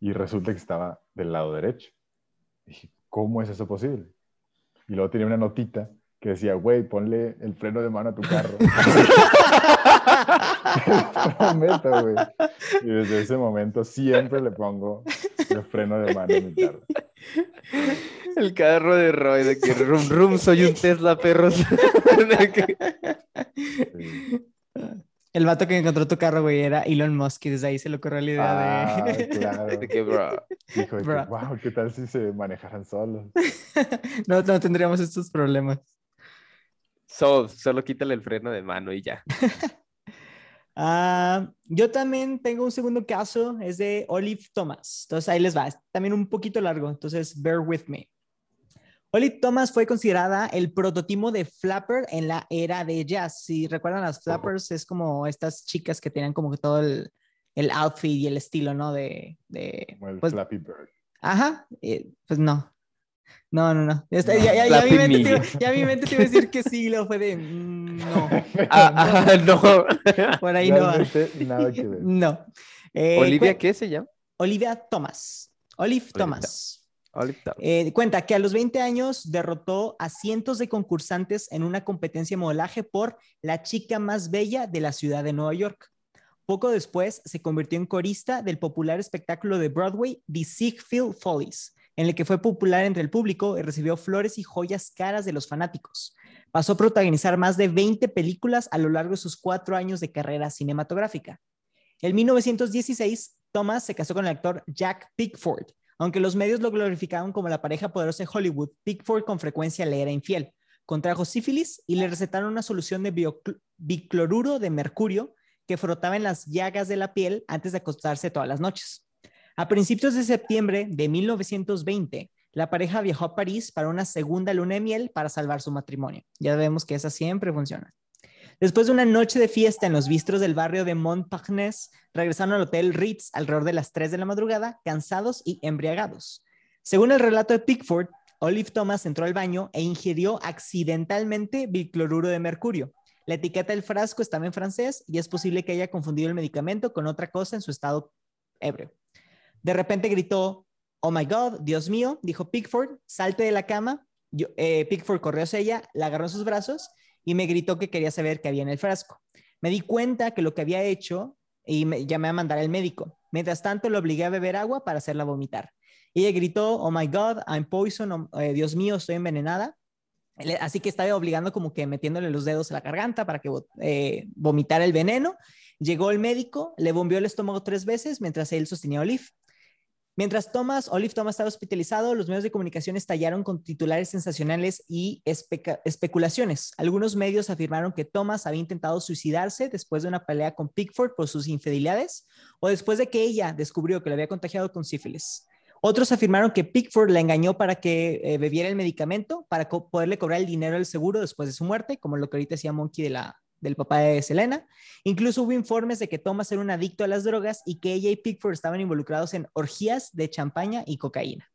Speaker 4: Y resulta que estaba del lado derecho. dije, ¿cómo es eso posible? Y luego tenía una notita que decía, güey, ponle el freno de mano a tu carro. prometo, güey. Y desde ese momento siempre le pongo el freno de mano a mi carro.
Speaker 3: El carro de Roy, de que rum rum, soy un Tesla, perros.
Speaker 1: El vato que encontró tu carro, güey, era Elon Musk y desde ahí se le ocurrió la idea
Speaker 4: ah, de... claro. de que, bro. Dijo, wow, ¿qué tal si se manejaran solos?
Speaker 1: no, no tendríamos estos problemas.
Speaker 3: solo quítale el freno de mano y ya.
Speaker 1: Ah, yo también tengo un segundo caso, es de Olive Thomas. Entonces ahí les va, también un poquito largo, entonces bear with me. Olive Thomas fue considerada el prototipo de flapper en la era de jazz. Si recuerdan, las flappers es como estas chicas que tenían como que todo el, el outfit y el estilo, ¿no? De, de
Speaker 4: como el pues, Flappy Bird.
Speaker 1: Ajá, eh, pues no. No, no, no. Ya, ya, ya, mi mente te, ya, mi mente te, iba a decir que sí, lo fue de mm, no.
Speaker 3: ah, no.
Speaker 1: Por ahí no.
Speaker 4: Nada que ver.
Speaker 1: No.
Speaker 3: Eh, ¿Olivia qué se llama?
Speaker 1: Olivia Thomas. Olive Thomas. Eh, cuenta que a los 20 años derrotó a cientos de concursantes en una competencia de modelaje por la chica más bella de la ciudad de Nueva York. Poco después se convirtió en corista del popular espectáculo de Broadway The Ziegfeld Follies, en el que fue popular entre el público y recibió flores y joyas caras de los fanáticos. Pasó a protagonizar más de 20 películas a lo largo de sus cuatro años de carrera cinematográfica. En 1916, Thomas se casó con el actor Jack Pickford, aunque los medios lo glorificaban como la pareja poderosa de Hollywood, Pickford con frecuencia le era infiel. Contrajo sífilis y le recetaron una solución de bicloruro de mercurio que frotaba en las llagas de la piel antes de acostarse todas las noches. A principios de septiembre de 1920, la pareja viajó a París para una segunda luna de miel para salvar su matrimonio. Ya vemos que esa siempre funciona. Después de una noche de fiesta en los bistros del barrio de Montparnasse, regresaron al hotel Ritz alrededor de las 3 de la madrugada, cansados y embriagados. Según el relato de Pickford, Olive Thomas entró al baño e ingirió accidentalmente bicloruro de mercurio. La etiqueta del frasco estaba en francés y es posible que haya confundido el medicamento con otra cosa en su estado ebrio. De repente gritó, Oh my God, Dios mío, dijo Pickford, salte de la cama. Eh, Pickford corrió hacia ella, la agarró en sus brazos y me gritó que quería saber qué había en el frasco. Me di cuenta que lo que había hecho y me llamé a mandar al médico. Mientras tanto, lo obligué a beber agua para hacerla vomitar. Ella gritó, oh my God, I'm poison, oh, eh, Dios mío, estoy envenenada. Así que estaba obligando como que metiéndole los dedos a la garganta para que eh, vomitara el veneno. Llegó el médico, le bombeó el estómago tres veces mientras él sostenía a Olive. Mientras Thomas, Olive Thomas estaba hospitalizado, los medios de comunicación estallaron con titulares sensacionales y especulaciones. Algunos medios afirmaron que Thomas había intentado suicidarse después de una pelea con Pickford por sus infidelidades o después de que ella descubrió que le había contagiado con sífilis. Otros afirmaron que Pickford la engañó para que eh, bebiera el medicamento para poderle cobrar el dinero del seguro después de su muerte, como lo que ahorita decía Monkey de la, del papá de Selena. Incluso hubo informes de que Thomas era un adicto a las drogas y que ella y Pickford estaban involucrados en orgías de champaña y cocaína.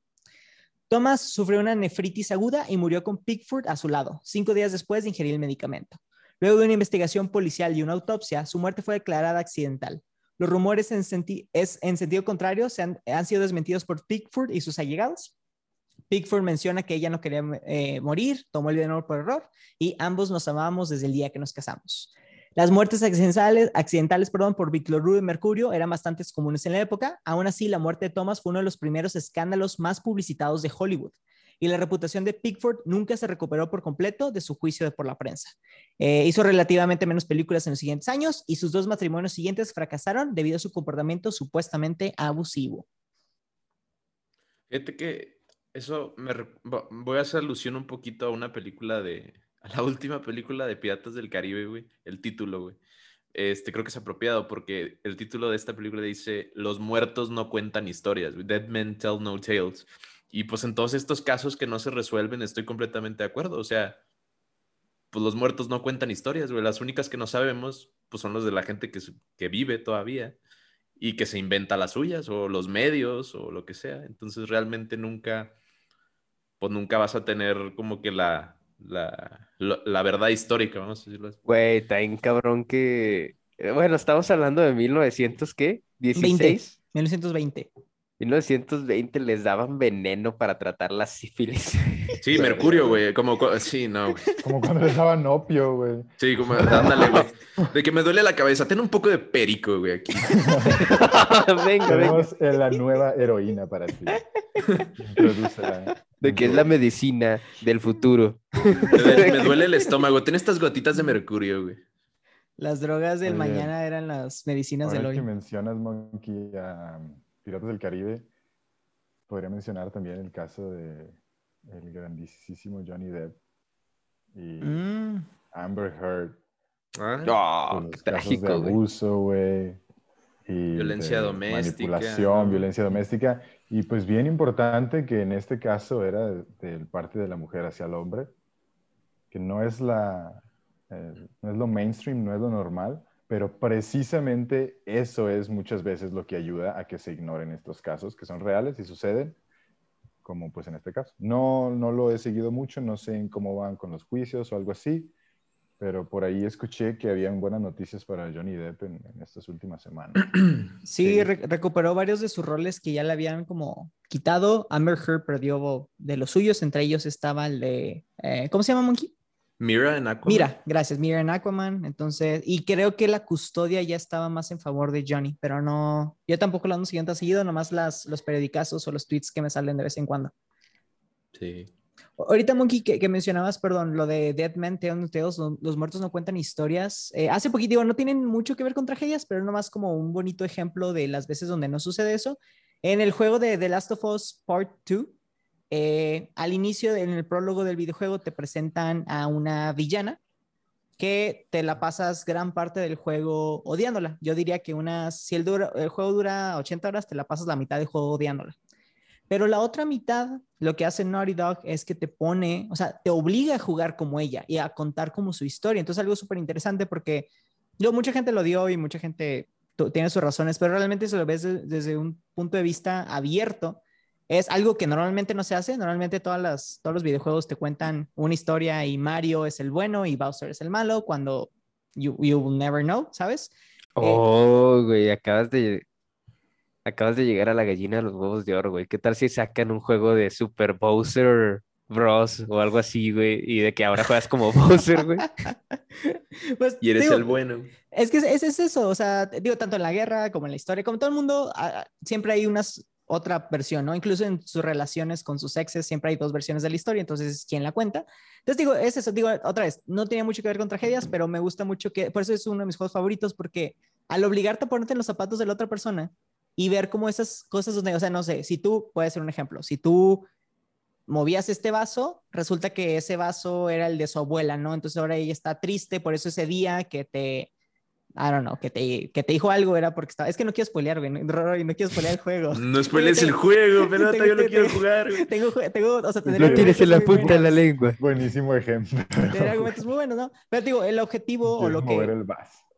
Speaker 1: Thomas sufrió una nefritis aguda y murió con Pickford a su lado, cinco días después de ingerir el medicamento. Luego de una investigación policial y una autopsia, su muerte fue declarada accidental. Los rumores en, sentido contrario se han, han sido desmentidos por Pickford y sus allegados. Pickford menciona que ella no quería eh, morir, tomó el dinero por error y ambos nos amábamos desde el día que nos casamos. Las muertes accidentales, accidentales perdón, por bicloruro de mercurio eran bastante comunes en la época. Aún así, la muerte de Thomas fue uno de los primeros escándalos más publicitados de Hollywood. Y la reputación de Pickford nunca se recuperó por completo de su juicio por la prensa. Eh, hizo relativamente menos películas en los siguientes años y sus dos matrimonios siguientes fracasaron debido a su comportamiento supuestamente abusivo.
Speaker 2: Fíjate que eso me voy a hacer alusión un poquito a una película de a la última película de Piratas del Caribe, güey, el título, güey. Este creo que es apropiado porque el título de esta película dice Los muertos no cuentan historias, Dead men tell no tales. Y pues en todos estos casos que no se resuelven estoy completamente de acuerdo, o sea, pues los muertos no cuentan historias, güey, las únicas que no sabemos pues son los de la gente que, que vive todavía y que se inventa las suyas o los medios o lo que sea. Entonces realmente nunca, pues nunca vas a tener como que la, la, lo- la verdad histórica, vamos a decirlo así.
Speaker 3: Güey, está bien cabrón que... eh, Bueno, estamos hablando de 1900, ¿qué?
Speaker 1: 20.
Speaker 3: ¿16?
Speaker 1: 1920.
Speaker 3: 1920 les daban veneno para tratar la sífilis.
Speaker 2: Sí, Mercurio, güey, como, sí, no, güey.
Speaker 4: Como cuando les daban opio, güey.
Speaker 2: Sí, como, ándale, güey. De que me duele la cabeza, ten un poco de perico, güey, aquí.
Speaker 3: Venga, venga.
Speaker 4: Tenemos la nueva heroína para ti.
Speaker 3: De que es la medicina del futuro.
Speaker 2: Me duele, me duele el estómago, ten estas gotitas de mercurio, güey.
Speaker 1: Las drogas del
Speaker 4: Oye,
Speaker 1: mañana eran las medicinas
Speaker 4: Ahora
Speaker 1: del
Speaker 4: que
Speaker 1: hoy.
Speaker 4: mencionas, Monkey, a Piratas del Caribe, podría mencionar también el caso de el grandísimo Johnny Depp y
Speaker 1: Mm,
Speaker 4: Amber Heard.
Speaker 2: Ah,
Speaker 3: Oh, qué
Speaker 4: los casos de
Speaker 3: trágico, güey.
Speaker 4: abuso, güey.
Speaker 2: Violencia
Speaker 4: de
Speaker 2: doméstica,
Speaker 4: Manipulación,
Speaker 2: ¿no?
Speaker 4: violencia doméstica. Y pues bien importante que en este caso era de, de parte de la mujer hacia el hombre, que no es la, eh, no es lo mainstream, no es lo normal, pero precisamente eso es muchas veces lo que ayuda a que se ignoren estos casos, que son reales y suceden, como pues en este caso. No, no lo he seguido mucho, no sé en cómo van con los juicios o algo así, pero por ahí escuché que habían buenas noticias para Johnny Depp en, en estas últimas semanas.
Speaker 1: Sí,
Speaker 2: Sí.
Speaker 1: re- recuperó varios de sus roles que ya le habían como quitado. Amber Heard perdió de los suyos, entre ellos estaba el de, eh, ¿cómo se llama Monkey?
Speaker 2: Mira en Aquaman.
Speaker 1: Mira, gracias, Mira en Aquaman. Entonces, y creo que la custodia ya estaba más en favor de Johnny, pero no, yo tampoco lo ando siguiendo seguido, nomás las, los periodicazos o los tweets que me salen de vez en cuando.
Speaker 2: Sí.
Speaker 1: Ahorita, Monkey, que, que mencionabas, perdón, lo de Dead Men Tales, lo- los muertos no cuentan historias. Eh, hace poquito, digo, no tienen mucho que ver con tragedias, pero nomás como un bonito ejemplo de las veces donde no sucede eso. En el juego de The Last of Us Part 2, eh, al inicio, en el prólogo del videojuego, te presentan a una villana que te la pasas gran parte del juego odiándola. Yo diría que unas, si el, el juego dura 80 horas, te la pasas la mitad del juego odiándola. Pero la otra mitad, lo que hace Naughty Dog es que te pone, o sea, te obliga a jugar como ella y a contar como su historia. Entonces, algo súper interesante porque yo, mucha gente lo dio y mucha gente tiene sus razones, pero realmente si lo ves de- desde un punto de vista abierto, es algo que normalmente no se hace. Normalmente todas las, todos los videojuegos te cuentan una historia y Mario es el bueno y Bowser es el malo cuando you, you will never know, ¿sabes?
Speaker 3: Oh, güey, acabas de... Acabas de llegar a la gallina de los huevos de oro, güey. ¿Qué tal si sacan un juego de Super Bowser Bros o algo así, güey? Y de que ahora juegas como Bowser, güey.
Speaker 1: Pues,
Speaker 2: Y eres
Speaker 1: digo,
Speaker 2: el bueno.
Speaker 1: Es que es, es- es eso, o sea, digo, tanto en la guerra como en la historia, como todo el mundo, ah, ah, siempre hay unas, otra versión, ¿no? Incluso en sus relaciones con sus exes, siempre hay dos versiones de la historia, entonces, ¿quién la cuenta? Entonces, digo, es eso, digo, otra vez, no tenía mucho que ver con tragedias, pero me gusta mucho que, por eso es uno de mis juegos favoritos, porque al obligarte a ponerte en los zapatos de la otra persona y ver cómo esas cosas donde, o sea, no sé, si tú, puede ser un ejemplo, si tú movías este vaso, resulta que ese vaso era el de su abuela, ¿no? Entonces ahora ella está triste, por eso ese día que te, I don't know, que te, que te dijo algo era porque estaba. Es que no quiero spoilear, güey. No, no quiero spoilear el juego.
Speaker 2: No spoilees el juego, pero yo no quiero jugar. Güey.
Speaker 1: Tengo, tengo, o sea,
Speaker 3: Lo tienes en la punta de la lengua.
Speaker 4: Buenísimo ejemplo.
Speaker 1: Tiene argumentos muy buenos, ¿no? Pero digo, el objetivo o lo que,
Speaker 4: el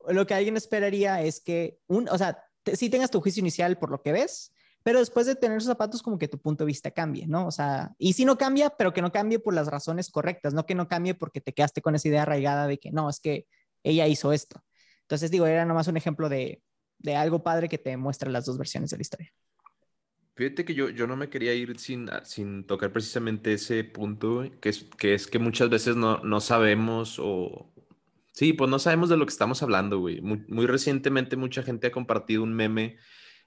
Speaker 1: lo que alguien esperaría es que, un, o sea, te, sí tengas tu juicio inicial por lo que ves, pero después de tener esos zapatos, como que tu punto de vista cambie, ¿no? O sea, y si no cambia, pero que no cambie por las razones correctas, no que no cambie porque te quedaste con esa idea arraigada de que no, es que ella hizo esto. Entonces, digo, era nomás un ejemplo de, de algo padre que te muestra las dos versiones de la historia.
Speaker 2: Fíjate que yo, yo no me quería ir sin, sin tocar precisamente ese punto, que es, que es que muchas veces no, no sabemos o... Sí, pues no sabemos de lo que estamos hablando, güey. Muy, muy recientemente mucha gente ha compartido un meme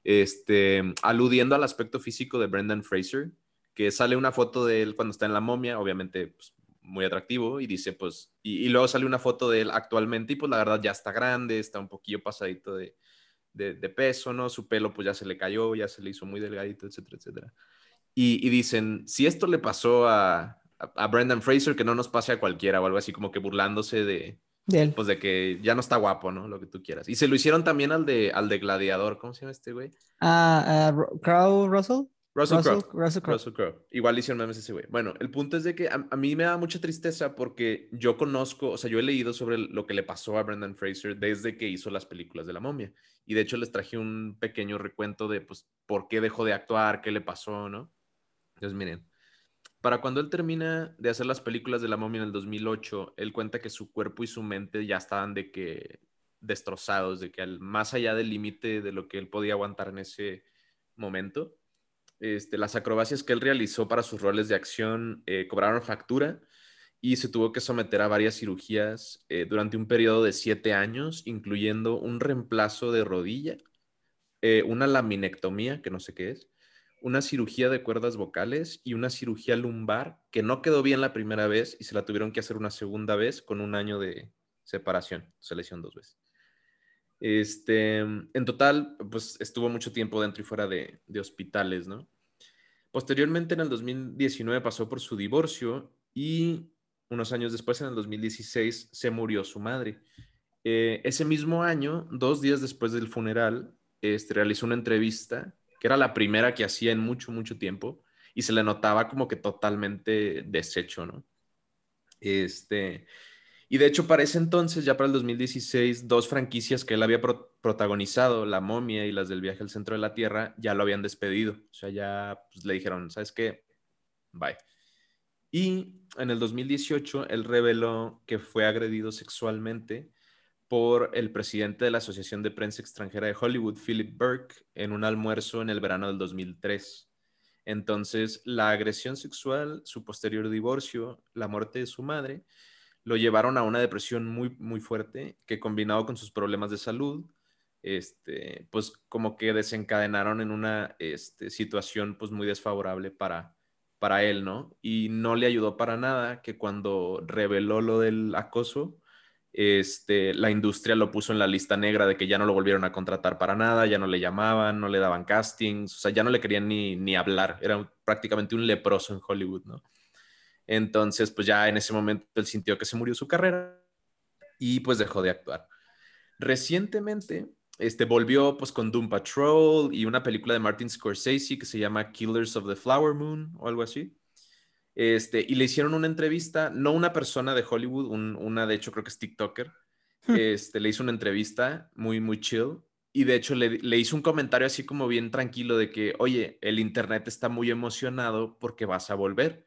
Speaker 2: este, aludiendo al aspecto físico de Brendan Fraser, que sale una foto de él cuando está en la momia, obviamente pues, muy atractivo, y dice, pues, y, luego sale una foto de él actualmente, y pues la verdad ya está grande, está un poquillo pasadito de, de, peso, ¿no? Su pelo pues ya se le cayó, ya se le hizo muy delgadito, etcétera, etcétera. Y, y dicen, si esto le pasó a, a, Brendan Fraser, que no nos pase a cualquiera o algo así, como que burlándose de,
Speaker 1: de él.
Speaker 2: Pues de que ya no está guapo, ¿no? Lo que tú quieras. Y se lo hicieron también al de, al de Gladiador. ¿Cómo se llama este güey?
Speaker 1: Ah, uh, Crow Russell.
Speaker 2: Russell, Crowe. Igual hicieron memes ese güey. Bueno, el punto es de que a, mí me da mucha tristeza porque yo conozco, o sea, yo he leído sobre lo que le pasó a Brendan Fraser desde que hizo las películas de la momia. Y de hecho les traje un pequeño recuento de, pues, por qué dejó de actuar, qué le pasó, ¿no? Entonces, miren, para cuando él termina de hacer las películas de la momia en el 2008, él cuenta que su cuerpo y su mente ya estaban de que destrozados, de que al, más allá del límite de lo que él podía aguantar en ese momento, este, las acrobacias que él realizó para sus roles de acción eh, cobraron factura y se tuvo que someter a varias cirugías eh, durante un periodo de siete años, incluyendo un reemplazo de rodilla, eh, una laminectomía, que no sé qué es, una cirugía de cuerdas vocales y una cirugía lumbar que no quedó bien la primera vez y se la tuvieron que hacer una segunda vez con un año de separación. Se lesionó dos veces. Este, en total, pues estuvo mucho tiempo dentro y fuera de, hospitales, ¿no? Posteriormente, en el 2019, pasó por su divorcio y unos años después, en el 2016, se murió su madre. Eh, ese mismo año, dos días después del funeral, este, realizó una entrevista que era la primera que hacía en mucho, mucho tiempo, y se le notaba como que totalmente deshecho, ¿no? Este, y de hecho, para ese entonces, ya para el 2016, dos franquicias que él había protagonizado, La momia y las del viaje al centro de la Tierra, ya lo habían despedido. O sea, ya pues, le dijeron, ¿sabes qué? Bye. Y en el 2018, él reveló que fue agredido sexualmente por el presidente de la Asociación de Prensa Extranjera de Hollywood, Philip Burke, en un almuerzo en el verano del 2003. Entonces, la agresión sexual, su posterior divorcio, la muerte de su madre, lo llevaron a una depresión muy, muy fuerte que combinado con sus problemas de salud, este, pues como que desencadenaron en una este, situación pues muy desfavorable para, para él, ¿no? Y no le ayudó para nada que cuando reveló lo del acoso, este, la industria lo puso en la lista negra de que ya no lo volvieron a contratar para nada, ya no le llamaban, no le daban castings, o sea, ya no le querían ni, ni hablar, era prácticamente un leproso en Hollywood, ¿no? Entonces, pues ya en ese momento él sintió que se murió su carrera y pues dejó de actuar. Recientemente, este, volvió pues con Doom Patrol y una película de Martin Scorsese que se llama Killers of the Flower Moon o algo así. Este, y le hicieron una entrevista, no una persona de Hollywood, una de hecho creo que es TikToker, hmm. este, le hizo una entrevista muy, muy chill. Y de hecho le, le, hizo un comentario así como bien tranquilo de que, oye, el Internet está muy emocionado porque vas a volver.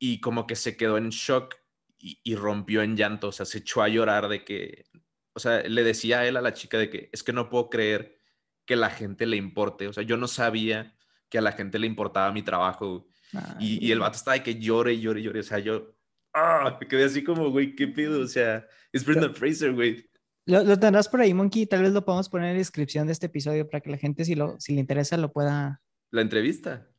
Speaker 2: Y como que se quedó en shock y, y rompió en llanto, o sea, se echó a llorar de que, o sea, le decía a él, a la chica, de que es que no puedo creer que la gente le importe, o sea, yo no sabía que a la gente le importaba mi trabajo y, el vato estaba de que llore, llore, llore. O sea, yo ah, me quedé así como, güey, ¿qué pido? O sea, es Brendan Fraser, güey.
Speaker 1: Lo, lo, tendrás por ahí, Monkey. Tal vez lo podamos poner en la descripción de este episodio para que la gente, si, lo, si le interesa, lo pueda.
Speaker 2: ¿La entrevista?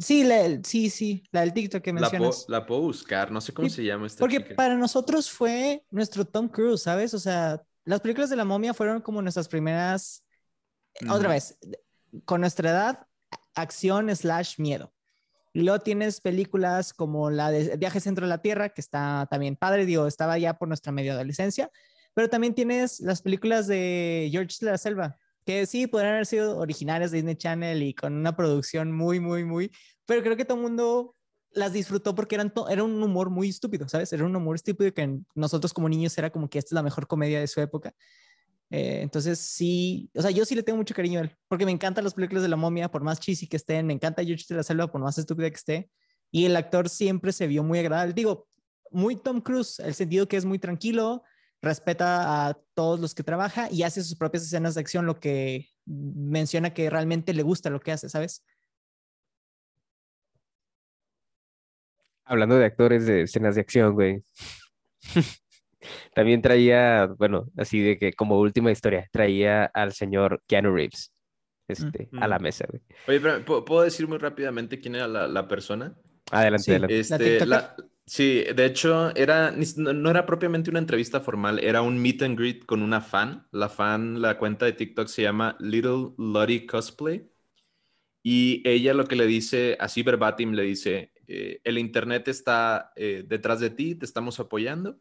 Speaker 1: Sí, la, sí, sí, la del TikTok que mencionas.
Speaker 2: La, puedo buscar, no sé cómo se llama esta
Speaker 1: Porque para nosotros fue nuestro Tom Cruise, ¿sabes? O sea, las películas de la momia fueron como nuestras primeras. Otra vez, con nuestra edad, acción slash miedo. Y luego tienes películas como la de Viaje Centro de la Tierra, que está también padre, digo, estaba ya por nuestra media adolescencia, pero también tienes las películas de George de la Selva, que sí podrían haber sido originales de Disney Channel y con una producción muy, muy, muy, pero creo que todo el mundo las disfrutó porque eran era un humor muy estúpido, ¿sabes? Era un humor estúpido que nosotros como niños era como que esta es la mejor comedia de su época. Eh, entonces sí, o sea, yo sí le tengo mucho cariño a él, porque me encantan las películas de la momia, por más cheesy que estén, me encanta George de la Selva, por más estúpida que esté, y el actor siempre se vio muy agradable. Digo, muy Tom Cruise, el sentido que es muy tranquilo, respeta a todos los que trabaja y hace sus propias escenas de acción, lo que menciona que realmente le gusta lo que hace, ¿sabes?
Speaker 3: Hablando de actores de escenas de acción, güey. También traía, bueno, así de que como última historia, traía al señor Keanu Reeves este, a la mesa, güey.
Speaker 2: Oye, pero ¿puedo decir muy rápidamente quién era la, persona?
Speaker 3: Adelante,
Speaker 1: Sí.
Speaker 3: adelante.
Speaker 2: Este,
Speaker 1: ¿La
Speaker 2: la- sí, de hecho, era, no era propiamente una entrevista formal, era un meet and greet con una fan. La fan, la cuenta de TikTok se llama Little Lottie Cosplay. Y ella lo que le dice, así verbatim, le dice, eh, el internet está eh, detrás de ti, te estamos apoyando.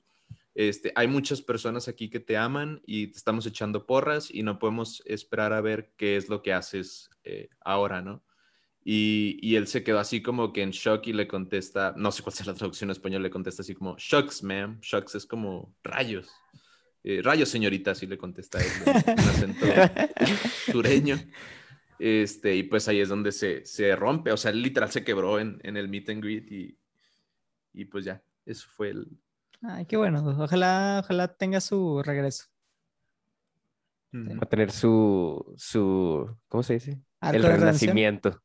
Speaker 2: Este, hay muchas personas aquí que te aman y te estamos echando porras y no podemos esperar a ver qué es lo que haces eh, ahora, ¿no? Y, y él se quedó así como que en shock y le contesta, no sé cuál es la traducción en español, le contesta así como, shocks, ma'am. Shocks es como rayos. Eh, rayos, señorita, así le contesta él, en un acento sureño. Este, y pues ahí es donde se, se rompe, o sea, él literal se quebró en, en el meet and greet y, y pues ya, eso fue el...
Speaker 1: Ay, qué bueno. Ojalá, ojalá tenga su regreso.
Speaker 3: Va a tener su, su, ¿cómo se dice?
Speaker 1: Arco
Speaker 3: El renacimiento.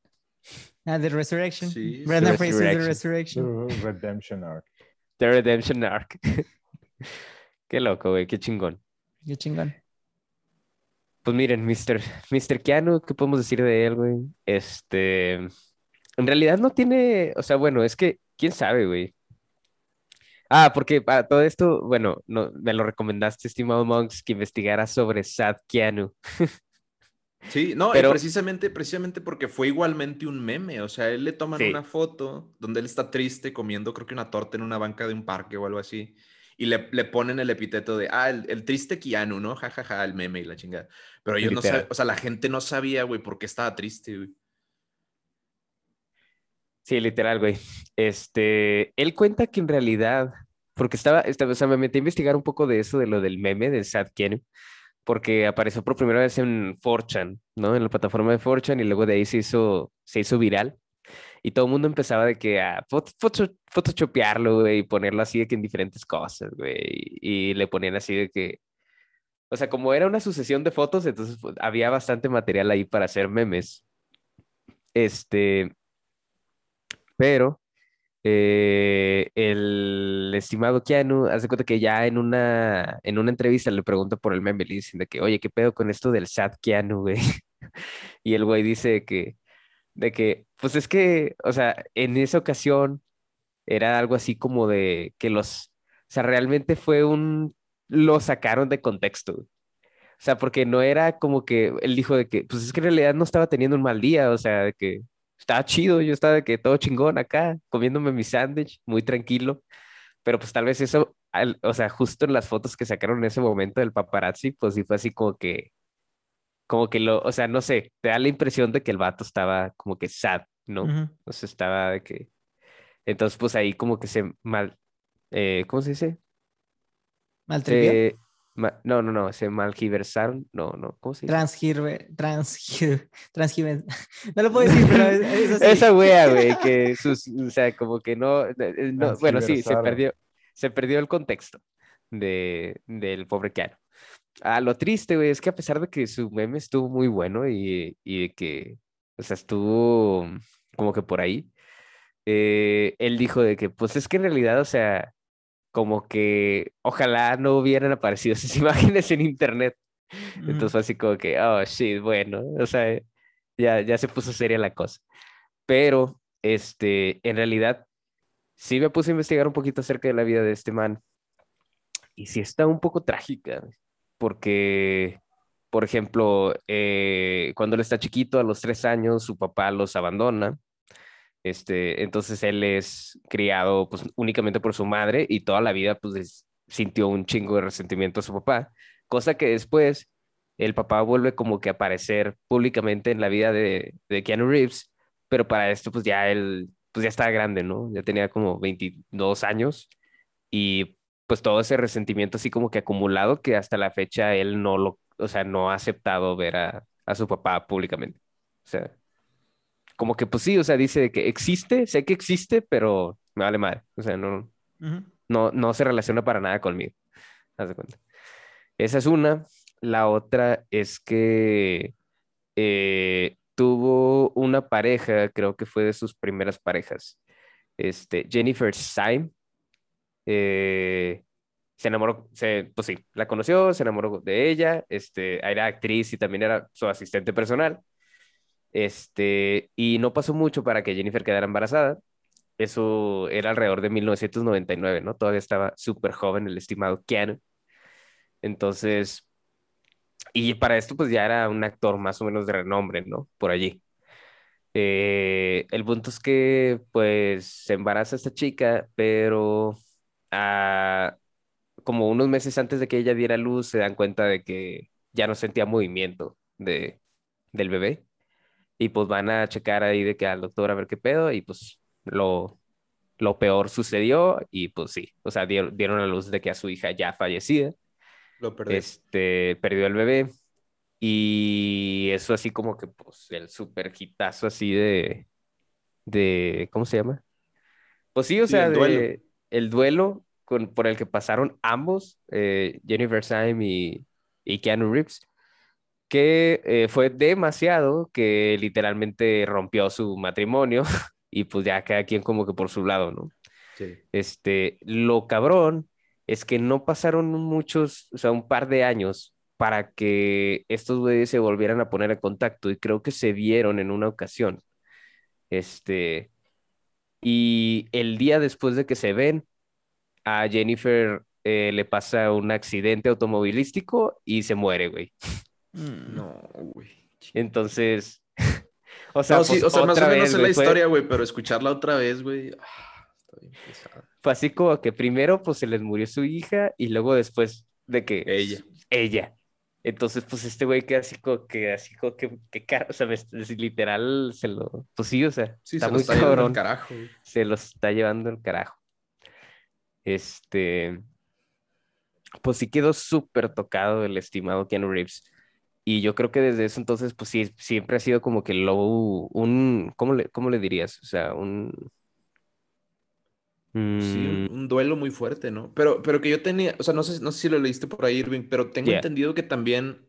Speaker 1: Ah, The Resurrection.
Speaker 2: Sí,
Speaker 1: Brendan
Speaker 3: The
Speaker 1: Fraser, The
Speaker 3: Resurrection.
Speaker 4: Uh, Redemption Arc.
Speaker 3: The Redemption Arc. Qué loco, güey, qué chingón.
Speaker 1: Qué chingón.
Speaker 3: Pues miren, Mr. Mr. Keanu, ¿qué podemos decir de él, güey? Este, en realidad no tiene, o sea, bueno, es que, quién sabe, güey. Ah, porque para todo esto, bueno, no, me lo recomendaste, estimado Monks, que investigara sobre Sad Keanu.
Speaker 2: Sí, no,
Speaker 3: Pero-
Speaker 2: precisamente, precisamente porque fue igualmente un meme, o sea, él le toman
Speaker 3: Sí.
Speaker 2: una foto donde él está triste comiendo, creo que una torta en una banca de un parque o algo así, y le, le ponen el epíteto de, ah, el, el triste Keanu, ¿no? Ja, ja, ja, el meme y la chingada. Pero ellos no saben, o sea, la gente no sabía, güey, por qué estaba triste, güey.
Speaker 3: Sí, literal, güey. Este, él cuenta que en realidad, porque estaba, estaba, o sea, me metí a investigar un poco de eso, de lo del meme del Sad Keanu, porque apareció por primera vez en 4chan, ¿no? En la plataforma de 4chan y luego de ahí se hizo, se hizo viral. Y todo el mundo empezaba de que a photoshopearlo, güey, y ponerlo así de que en diferentes cosas, güey. Y, y le ponían así de que, o sea, como era una sucesión de fotos, entonces pues, había bastante material ahí para hacer memes. Este, pero eh, el estimado Keanu hace cuenta que ya en una, en una entrevista le pregunta por el meme, le dicen de que, oye, ¿qué pedo con esto del sad Keanu, güey? Y el güey dice que, de que, pues es que, o sea, en esa ocasión era algo así como de que los, o sea, realmente fue un, lo sacaron de contexto. O sea, porque no era como que él dijo de que, pues es que en realidad no estaba teniendo un mal día, o sea, de que estaba chido, yo estaba de que todo chingón acá, comiéndome mi sándwich, muy tranquilo, pero pues tal vez eso, al- o sea, justo en las fotos que sacaron en ese momento del paparazzi, pues sí fue así como que, como que lo, o sea, no sé, te da la impresión de que el vato estaba como que sad, ¿no?
Speaker 1: Ujú.
Speaker 3: O sea, estaba de que, entonces pues ahí como que se mal, eh, ¿cómo se dice?
Speaker 1: Maltripió.
Speaker 3: Se, ma- no, no, no, se malgiversaron, no, no, ¿cómo se dice?
Speaker 1: Transgirve, transgir, transgiven- No lo puedo decir, pero es, es así.
Speaker 3: Esa wea, güey, que sus, o sea, como que no, eh, no, bueno, sí, se perdió, se perdió el contexto de, del pobre Keanu. Ah, lo triste, güey, es que a pesar de que su meme estuvo muy bueno y, y de que, o sea, estuvo como que por ahí, eh, él dijo de que, pues es que en realidad, o sea, como que ojalá no hubieran aparecido esas imágenes en internet. Entonces fue así como que, oh, shit, bueno, o sea, ya, ya se puso seria la cosa. Pero, este, en realidad, sí me puse a investigar un poquito acerca de la vida de este man. Y sí está un poco trágica, porque, por ejemplo, eh, cuando él está chiquito, a los tres años, su papá los abandona. Este, entonces él es criado pues, únicamente por su madre y toda la vida pues, es- sintió un chingo de resentimiento a su papá, cosa que después el papá vuelve como que a aparecer públicamente en la vida de, de Keanu Reeves, pero para esto pues ya él pues ya estaba grande, ¿no? Ya tenía como 22 años y pues todo ese resentimiento así como que acumulado que hasta la fecha él no lo, o sea, no ha aceptado ver a, a su papá públicamente. Como que pues sí, o sea, dice que existe, sé que existe, pero me vale madre. O sea, no, no, no se relaciona para nada conmigo. Haz de cuenta. Esa es una. La otra es que eh, tuvo una pareja, creo que fue de sus primeras parejas, este, Jennifer Syme. eh, se enamoró, se, pues sí, la conoció, se enamoró de ella, este, era actriz y también era su asistente personal. Este, y no pasó mucho para que Jennifer quedara embarazada. Eso era alrededor de 1999, ¿no? Todavía estaba súper joven el estimado Keanu. Entonces, y para esto pues ya era un actor más o menos de renombre, ¿no? Por allí. Eh, el punto es que pues se embaraza esta chica, pero ah, como unos meses antes de que ella diera luz se dan cuenta de que ya no sentía movimiento de, del bebé. Y pues van a checar ahí de que al doctor a ver qué pedo y pues lo, lo peor sucedió y pues sí, o sea, dieron, dieron a luz de que a su hija ya fallecida,
Speaker 2: Lo perdí.
Speaker 3: este, perdió el bebé y eso así como que pues el super hitazo así de, de, ¿cómo se llama? Pues sí, o
Speaker 2: Sí,
Speaker 3: sea,
Speaker 2: el duelo.
Speaker 3: de, el duelo con, por el que pasaron ambos, eh, Jennifer Syme y, y Keanu Reeves que eh, fue demasiado que literalmente rompió su matrimonio y pues ya cada quien como que por su lado, ¿no?
Speaker 2: Sí.
Speaker 3: Este, lo cabrón es que no pasaron muchos, o sea, un par de años para que estos güeyes se volvieran a poner en contacto y creo que se vieron en una ocasión. Este, y el día después de que se ven, a Jennifer eh, le pasa un accidente automovilístico y se muere, güey.
Speaker 1: Mm.
Speaker 2: No, güey.
Speaker 3: Entonces, o sea,
Speaker 2: no, sí,
Speaker 3: pues,
Speaker 2: o sea, más o menos
Speaker 3: vez,
Speaker 2: sé la historia, güey, pero escucharla otra vez, güey. ah.
Speaker 3: Fue así como que primero pues se les murió su hija y luego después de que
Speaker 2: Ella.
Speaker 3: ella. Entonces pues este güey queda así como que así como que, que cara, o sea, es literal se lo, pues sí, o sea,
Speaker 2: Sí,
Speaker 3: está
Speaker 2: se lo
Speaker 3: muy
Speaker 2: está
Speaker 3: cabrón,
Speaker 2: carajo, güey.
Speaker 3: se lo está llevando el carajo. Este, pues sí quedó súper tocado el estimado Keanu Reeves. Y yo creo que desde eso entonces, pues sí, siempre ha sido como que low, un, ¿cómo le, cómo le dirías? O sea, un...
Speaker 2: Sí,
Speaker 3: mm,
Speaker 2: un, un duelo muy fuerte, ¿no? Pero, pero que yo tenía, o sea, no sé, no sé si lo leíste por ahí, Irving, pero tengo
Speaker 3: Yeah.
Speaker 2: entendido que también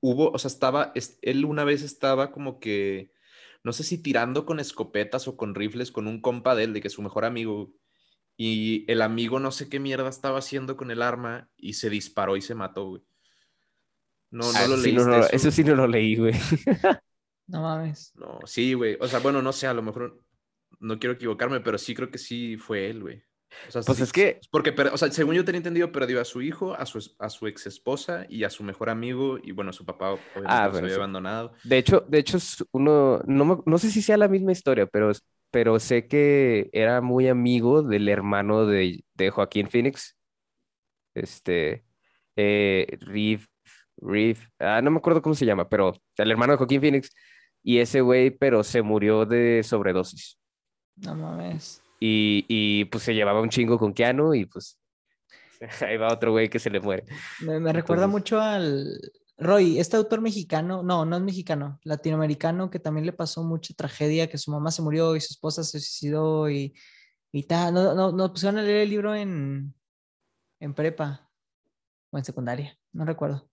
Speaker 2: hubo, o sea, estaba, es- él una vez estaba como que, no sé si tirando con escopetas o con rifles con un compa de él, de que es su mejor amigo, y el amigo no sé qué mierda estaba haciendo con el arma y se disparó y se mató, güey. No, no
Speaker 3: Ah,
Speaker 2: lo
Speaker 3: eso sí
Speaker 2: leíste
Speaker 3: no lo-
Speaker 2: eso.
Speaker 3: eso sí no lo leí, güey.
Speaker 1: No mames.
Speaker 2: No, sí, güey. O sea, bueno, no sé, a lo mejor no quiero equivocarme, pero sí creo que sí fue él, güey. O sea,
Speaker 3: Pues
Speaker 2: sí-
Speaker 3: es que-
Speaker 2: Porque, per- o sea, según yo tenía entendido, perdió a su hijo, a su, a su ex esposa y a su mejor amigo. Y bueno, su papá obviamente
Speaker 3: Ah,
Speaker 2: había
Speaker 3: sí.
Speaker 2: abandonado.
Speaker 3: De hecho, de hecho, uno, no, me- no sé si sea la misma historia, pero, pero sé que era muy amigo del hermano de, de Joaquín Phoenix. Este, eh, Reeve, Reeve, ah, no me acuerdo cómo se llama, pero el hermano de Joaquín Phoenix. Y ese güey, pero se murió de sobredosis.
Speaker 1: No mames.
Speaker 3: Y, y pues se llevaba un chingo con Keanu y pues ahí va otro güey que se le muere.
Speaker 1: Me, me recuerda
Speaker 3: Entonces-
Speaker 1: mucho al Roy, este autor mexicano, no, no es mexicano, latinoamericano que también le pasó mucha tragedia, que su mamá se murió y su esposa se suicidó y, y tal. No, no, no pusieron a leer el libro en, en prepa o en secundaria, no recuerdo.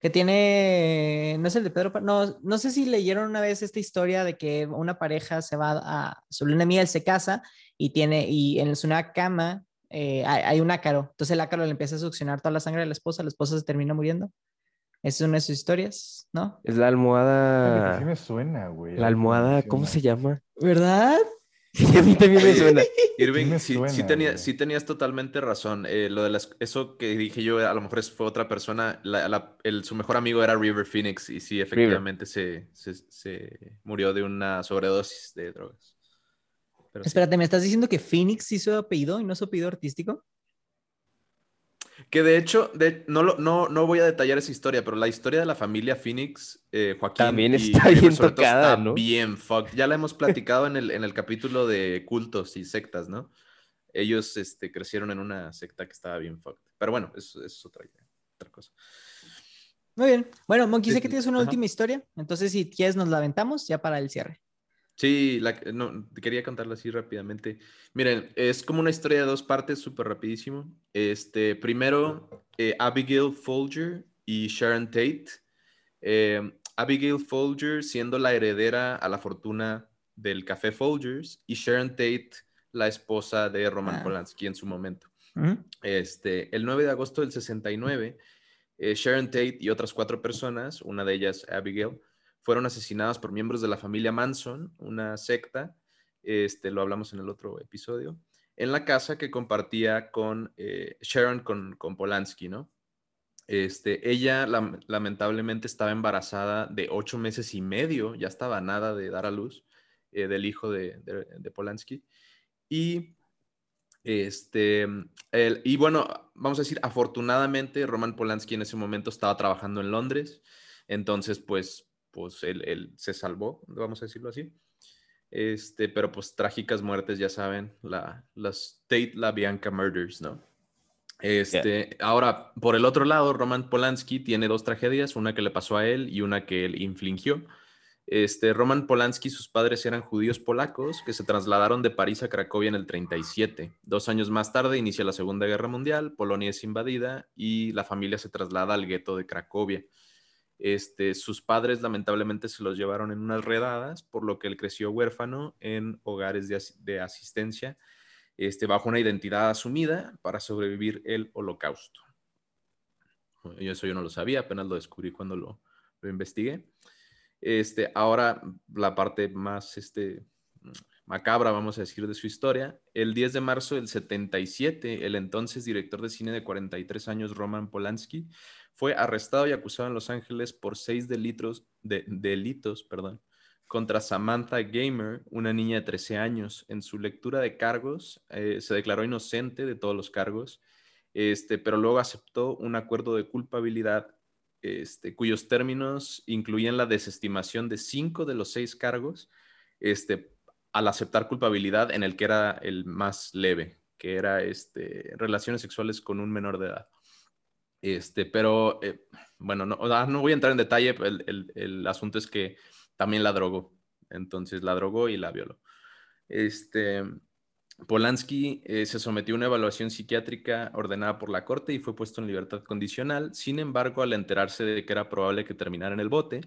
Speaker 1: Que tiene, no es el de Pedro, no, no sé si leyeron una vez esta historia de que una pareja se va a su luna de miel, se casa y tiene, y en su una cama eh, hay, hay un ácaro. Entonces el ácaro le empieza a succionar toda la sangre de la esposa, la esposa se termina muriendo. Esa es una de sus historias, ¿no?
Speaker 3: Es la almohada,
Speaker 4: sí me suena, güey.
Speaker 3: la almohada, ¿cómo se llama?
Speaker 1: ¿Verdad?
Speaker 3: Sí, a mí también me suena.
Speaker 2: Irving,
Speaker 4: me
Speaker 2: sí,
Speaker 4: suena,
Speaker 2: sí tenía-
Speaker 4: güey.
Speaker 2: sí tenías totalmente razón. Eh, lo de las, eso que dije yo, a lo mejor es- fue otra persona. la- la- el- su mejor amigo era River Phoenix y sí, efectivamente se, se, se murió de una sobredosis de drogas. Pero sí.
Speaker 1: Espérate, ¿me estás diciendo que Phoenix hizo su apellido y no su apellido artístico?
Speaker 2: Que de hecho, de, no, lo- no, no voy a detallar esa historia, pero la historia de la familia Phoenix, eh, Joaquín.
Speaker 3: También
Speaker 2: y
Speaker 3: está
Speaker 2: River
Speaker 3: bien tocada,
Speaker 2: está
Speaker 3: ¿no?
Speaker 2: bien fucked. Ya la hemos platicado en el, en el capítulo de cultos y sectas, ¿no? Ellos este, crecieron en una secta que estaba bien fucked. Pero bueno, eso, eso es otra, otra cosa.
Speaker 1: Muy bien. Bueno, Monkey, sé que tienes una
Speaker 2: ajá.
Speaker 1: última historia, entonces si quieres nos la aventamos ya para el cierre.
Speaker 2: Sí, la, no, quería contarla así rápidamente. Miren, es como una historia de dos partes, súper rapidísimo. Este, primero, eh, Abigail Folger y Sharon Tate. Eh, Abigail Folger siendo la heredera a la fortuna del café Folgers y Sharon Tate la esposa de Roman
Speaker 1: Ah.
Speaker 2: Polanski en su momento. Este, el 9 de agosto del 69, eh, Sharon Tate y otras cuatro personas, una de ellas Abigail, fueron asesinadas por miembros de la familia Manson, una secta, este, lo hablamos en el otro episodio, en la casa que compartía con eh, Sharon con, con Polanski, ¿no? Este, ella lam- lamentablemente estaba embarazada de ocho meses y medio, ya estaba nada de dar a luz, eh, del hijo de, de- Polanski. Y este, y bueno, vamos a decir, afortunadamente Roman Polanski en ese momento estaba trabajando en Londres, entonces pues, pues él, él se salvó, vamos a decirlo así. Este, pero pues trágicas muertes, ya saben, la, las Tate La Bianca Murders, ¿no? Este, ahora, por el otro lado, Roman Polanski tiene dos tragedias, una que le pasó a él y una que él infligió. Este, Roman Polanski y sus padres eran judíos polacos que se trasladaron de París a Cracovia en el 37. Dos años más tarde inicia la Segunda Guerra Mundial, Polonia es invadida y la familia se traslada al gueto de Cracovia. Este, sus padres lamentablemente se los llevaron en unas redadas, por lo que él creció huérfano en hogares de, as- de asistencia, este, bajo una identidad asumida para sobrevivir el holocausto. Eso yo no lo sabía, apenas lo descubrí cuando lo, lo investigué. Este, ahora la parte más este, macabra, vamos a decir, de su historia. El 10 de marzo del 77, el entonces director de cine de 43 años, Roman Polanski, fue arrestado y acusado en Los Ángeles por seis delitos, de, delitos perdón, contra Samantha Gamer, una niña de 13 años. En su lectura de cargos, eh, se declaró inocente de todos los cargos, este, pero luego aceptó un acuerdo de culpabilidad este, cuyos términos incluían la desestimación de cinco de los seis cargos, este, al aceptar culpabilidad en el que era el más leve, que era este, relaciones sexuales con un menor de edad. Este, pero eh, bueno, no, voy a entrar en detalle, el asunto es que también la drogó. Entonces la drogó y la violó. Este, Polanski eh, se sometió a una evaluación psiquiátrica ordenada por la corte y fue puesto en libertad condicional. Sin embargo, al enterarse de que era probable que terminara en el bote,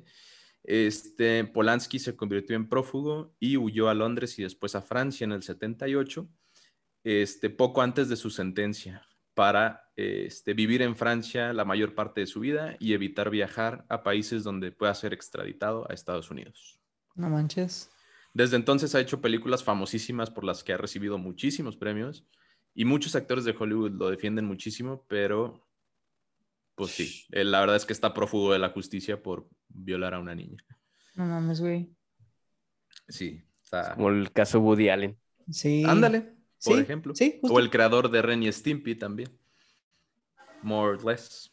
Speaker 2: este, Polanski se convirtió en prófugo y huyó a Londres y después a Francia en el 78, este, poco antes de su sentencia, para este, vivir en Francia la mayor parte de su vida y evitar viajar a países donde pueda ser extraditado a Estados Unidos.
Speaker 1: No manches.
Speaker 2: Desde entonces ha hecho películas famosísimas por las que ha recibido muchísimos premios y muchos actores de Hollywood lo defienden muchísimo, pero pues sí, eh, la verdad es que está prófugo de la justicia por violar a una niña.
Speaker 1: No mames, güey.
Speaker 2: Sí, está...
Speaker 3: Como el caso Woody Allen.
Speaker 1: Sí.
Speaker 2: Ándale, por
Speaker 1: Sí,
Speaker 2: ejemplo.
Speaker 1: sí, justo.
Speaker 2: O el creador de Ren y Stimpy también. More or less.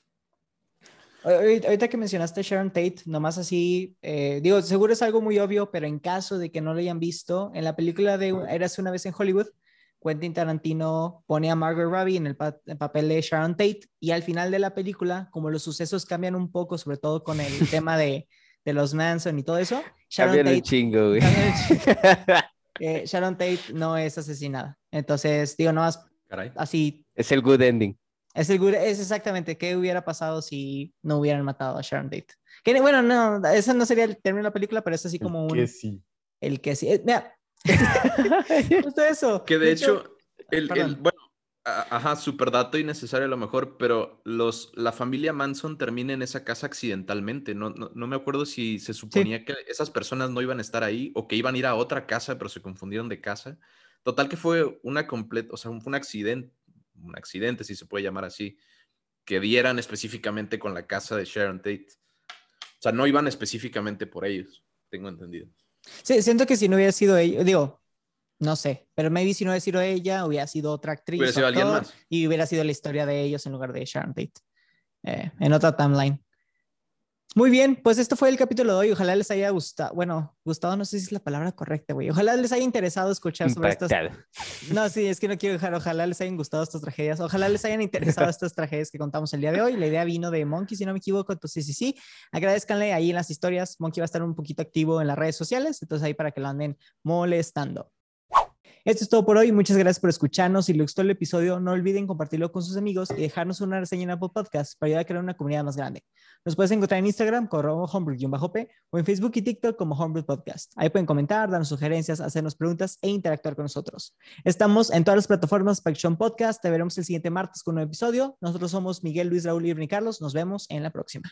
Speaker 1: Ahorita que mencionaste a Sharon Tate, nomás así, eh, digo, seguro es algo muy obvio, pero en caso de que no lo hayan visto, en la película de Eras una vez en Hollywood, Quentin Tarantino pone a Margot Robbie en el, pa- el papel de Sharon Tate y al final de la película, como los sucesos cambian un poco, sobre todo con el tema de, de los Manson y todo eso, Sharon Tate,
Speaker 3: chingo,
Speaker 1: eh, Sharon Tate no es asesinada. Entonces, digo, nomás
Speaker 2: Caray.
Speaker 1: así
Speaker 3: es el good ending.
Speaker 1: es, el, gu- es exactamente qué hubiera pasado si no hubieran matado a Sharon Tate. Que, bueno, no, ese no sería el término de la película, pero es así como un.
Speaker 4: Que sí.
Speaker 1: El que sí. eh, Mira, justo eso.
Speaker 2: Que de, hecho, el, el-
Speaker 1: perdón.
Speaker 2: bueno, Ajá, super dato innecesario a lo mejor, pero los, la familia Manson termina en esa casa accidentalmente. No, no, me acuerdo si se suponía que esas personas no iban a estar ahí o que iban a ir a otra casa, pero se confundieron de casa. Total que fue una completa, o sea, fue un accidente, un accidente, si se puede llamar así, que dieran específicamente con la casa de Sharon Tate. O sea, no iban específicamente por ellos, tengo entendido.
Speaker 1: Sí, siento que si no hubiera sido ellos, digo, no sé, pero maybe si no hubiera sido ella, hubiera sido otra actriz.
Speaker 2: Hubiera sido alguien más.
Speaker 1: Y hubiera sido la historia de ellos en lugar de Sharon Tate. Eh, en otra timeline. Muy bien, pues esto fue el capítulo de hoy. Ojalá les haya gustado. Bueno, gustado no sé si es la palabra correcta, güey. Ojalá les haya interesado escuchar sobre estas. No, sí, es que no quiero dejar. Ojalá les hayan gustado estas tragedias. Ojalá les hayan interesado estas tragedias que contamos el día de hoy. La idea vino de Monkey, si no me equivoco. Entonces, sí, sí, sí. Agradezcanle ahí en las historias. Monkey va a estar un poquito activo en las redes sociales. Entonces, ahí para que lo anden molestando. Esto es todo por hoy. Muchas gracias por escucharnos. Si les gustó el episodio, no olviden compartirlo con sus amigos y dejarnos una reseña en Apple Podcast para ayudar a crear una comunidad más grande. Nos puedes encontrar en Instagram como homebrew-p o en Facebook y TikTok como Homebrew Podcast. Ahí pueden comentar, darnos sugerencias, hacernos preguntas e interactuar con nosotros. Estamos en todas las plataformas Paction Podcast. Te veremos el siguiente martes con un nuevo episodio. Nosotros somos Miguel, Luis, Raúl y Carlos. Nos vemos en la próxima.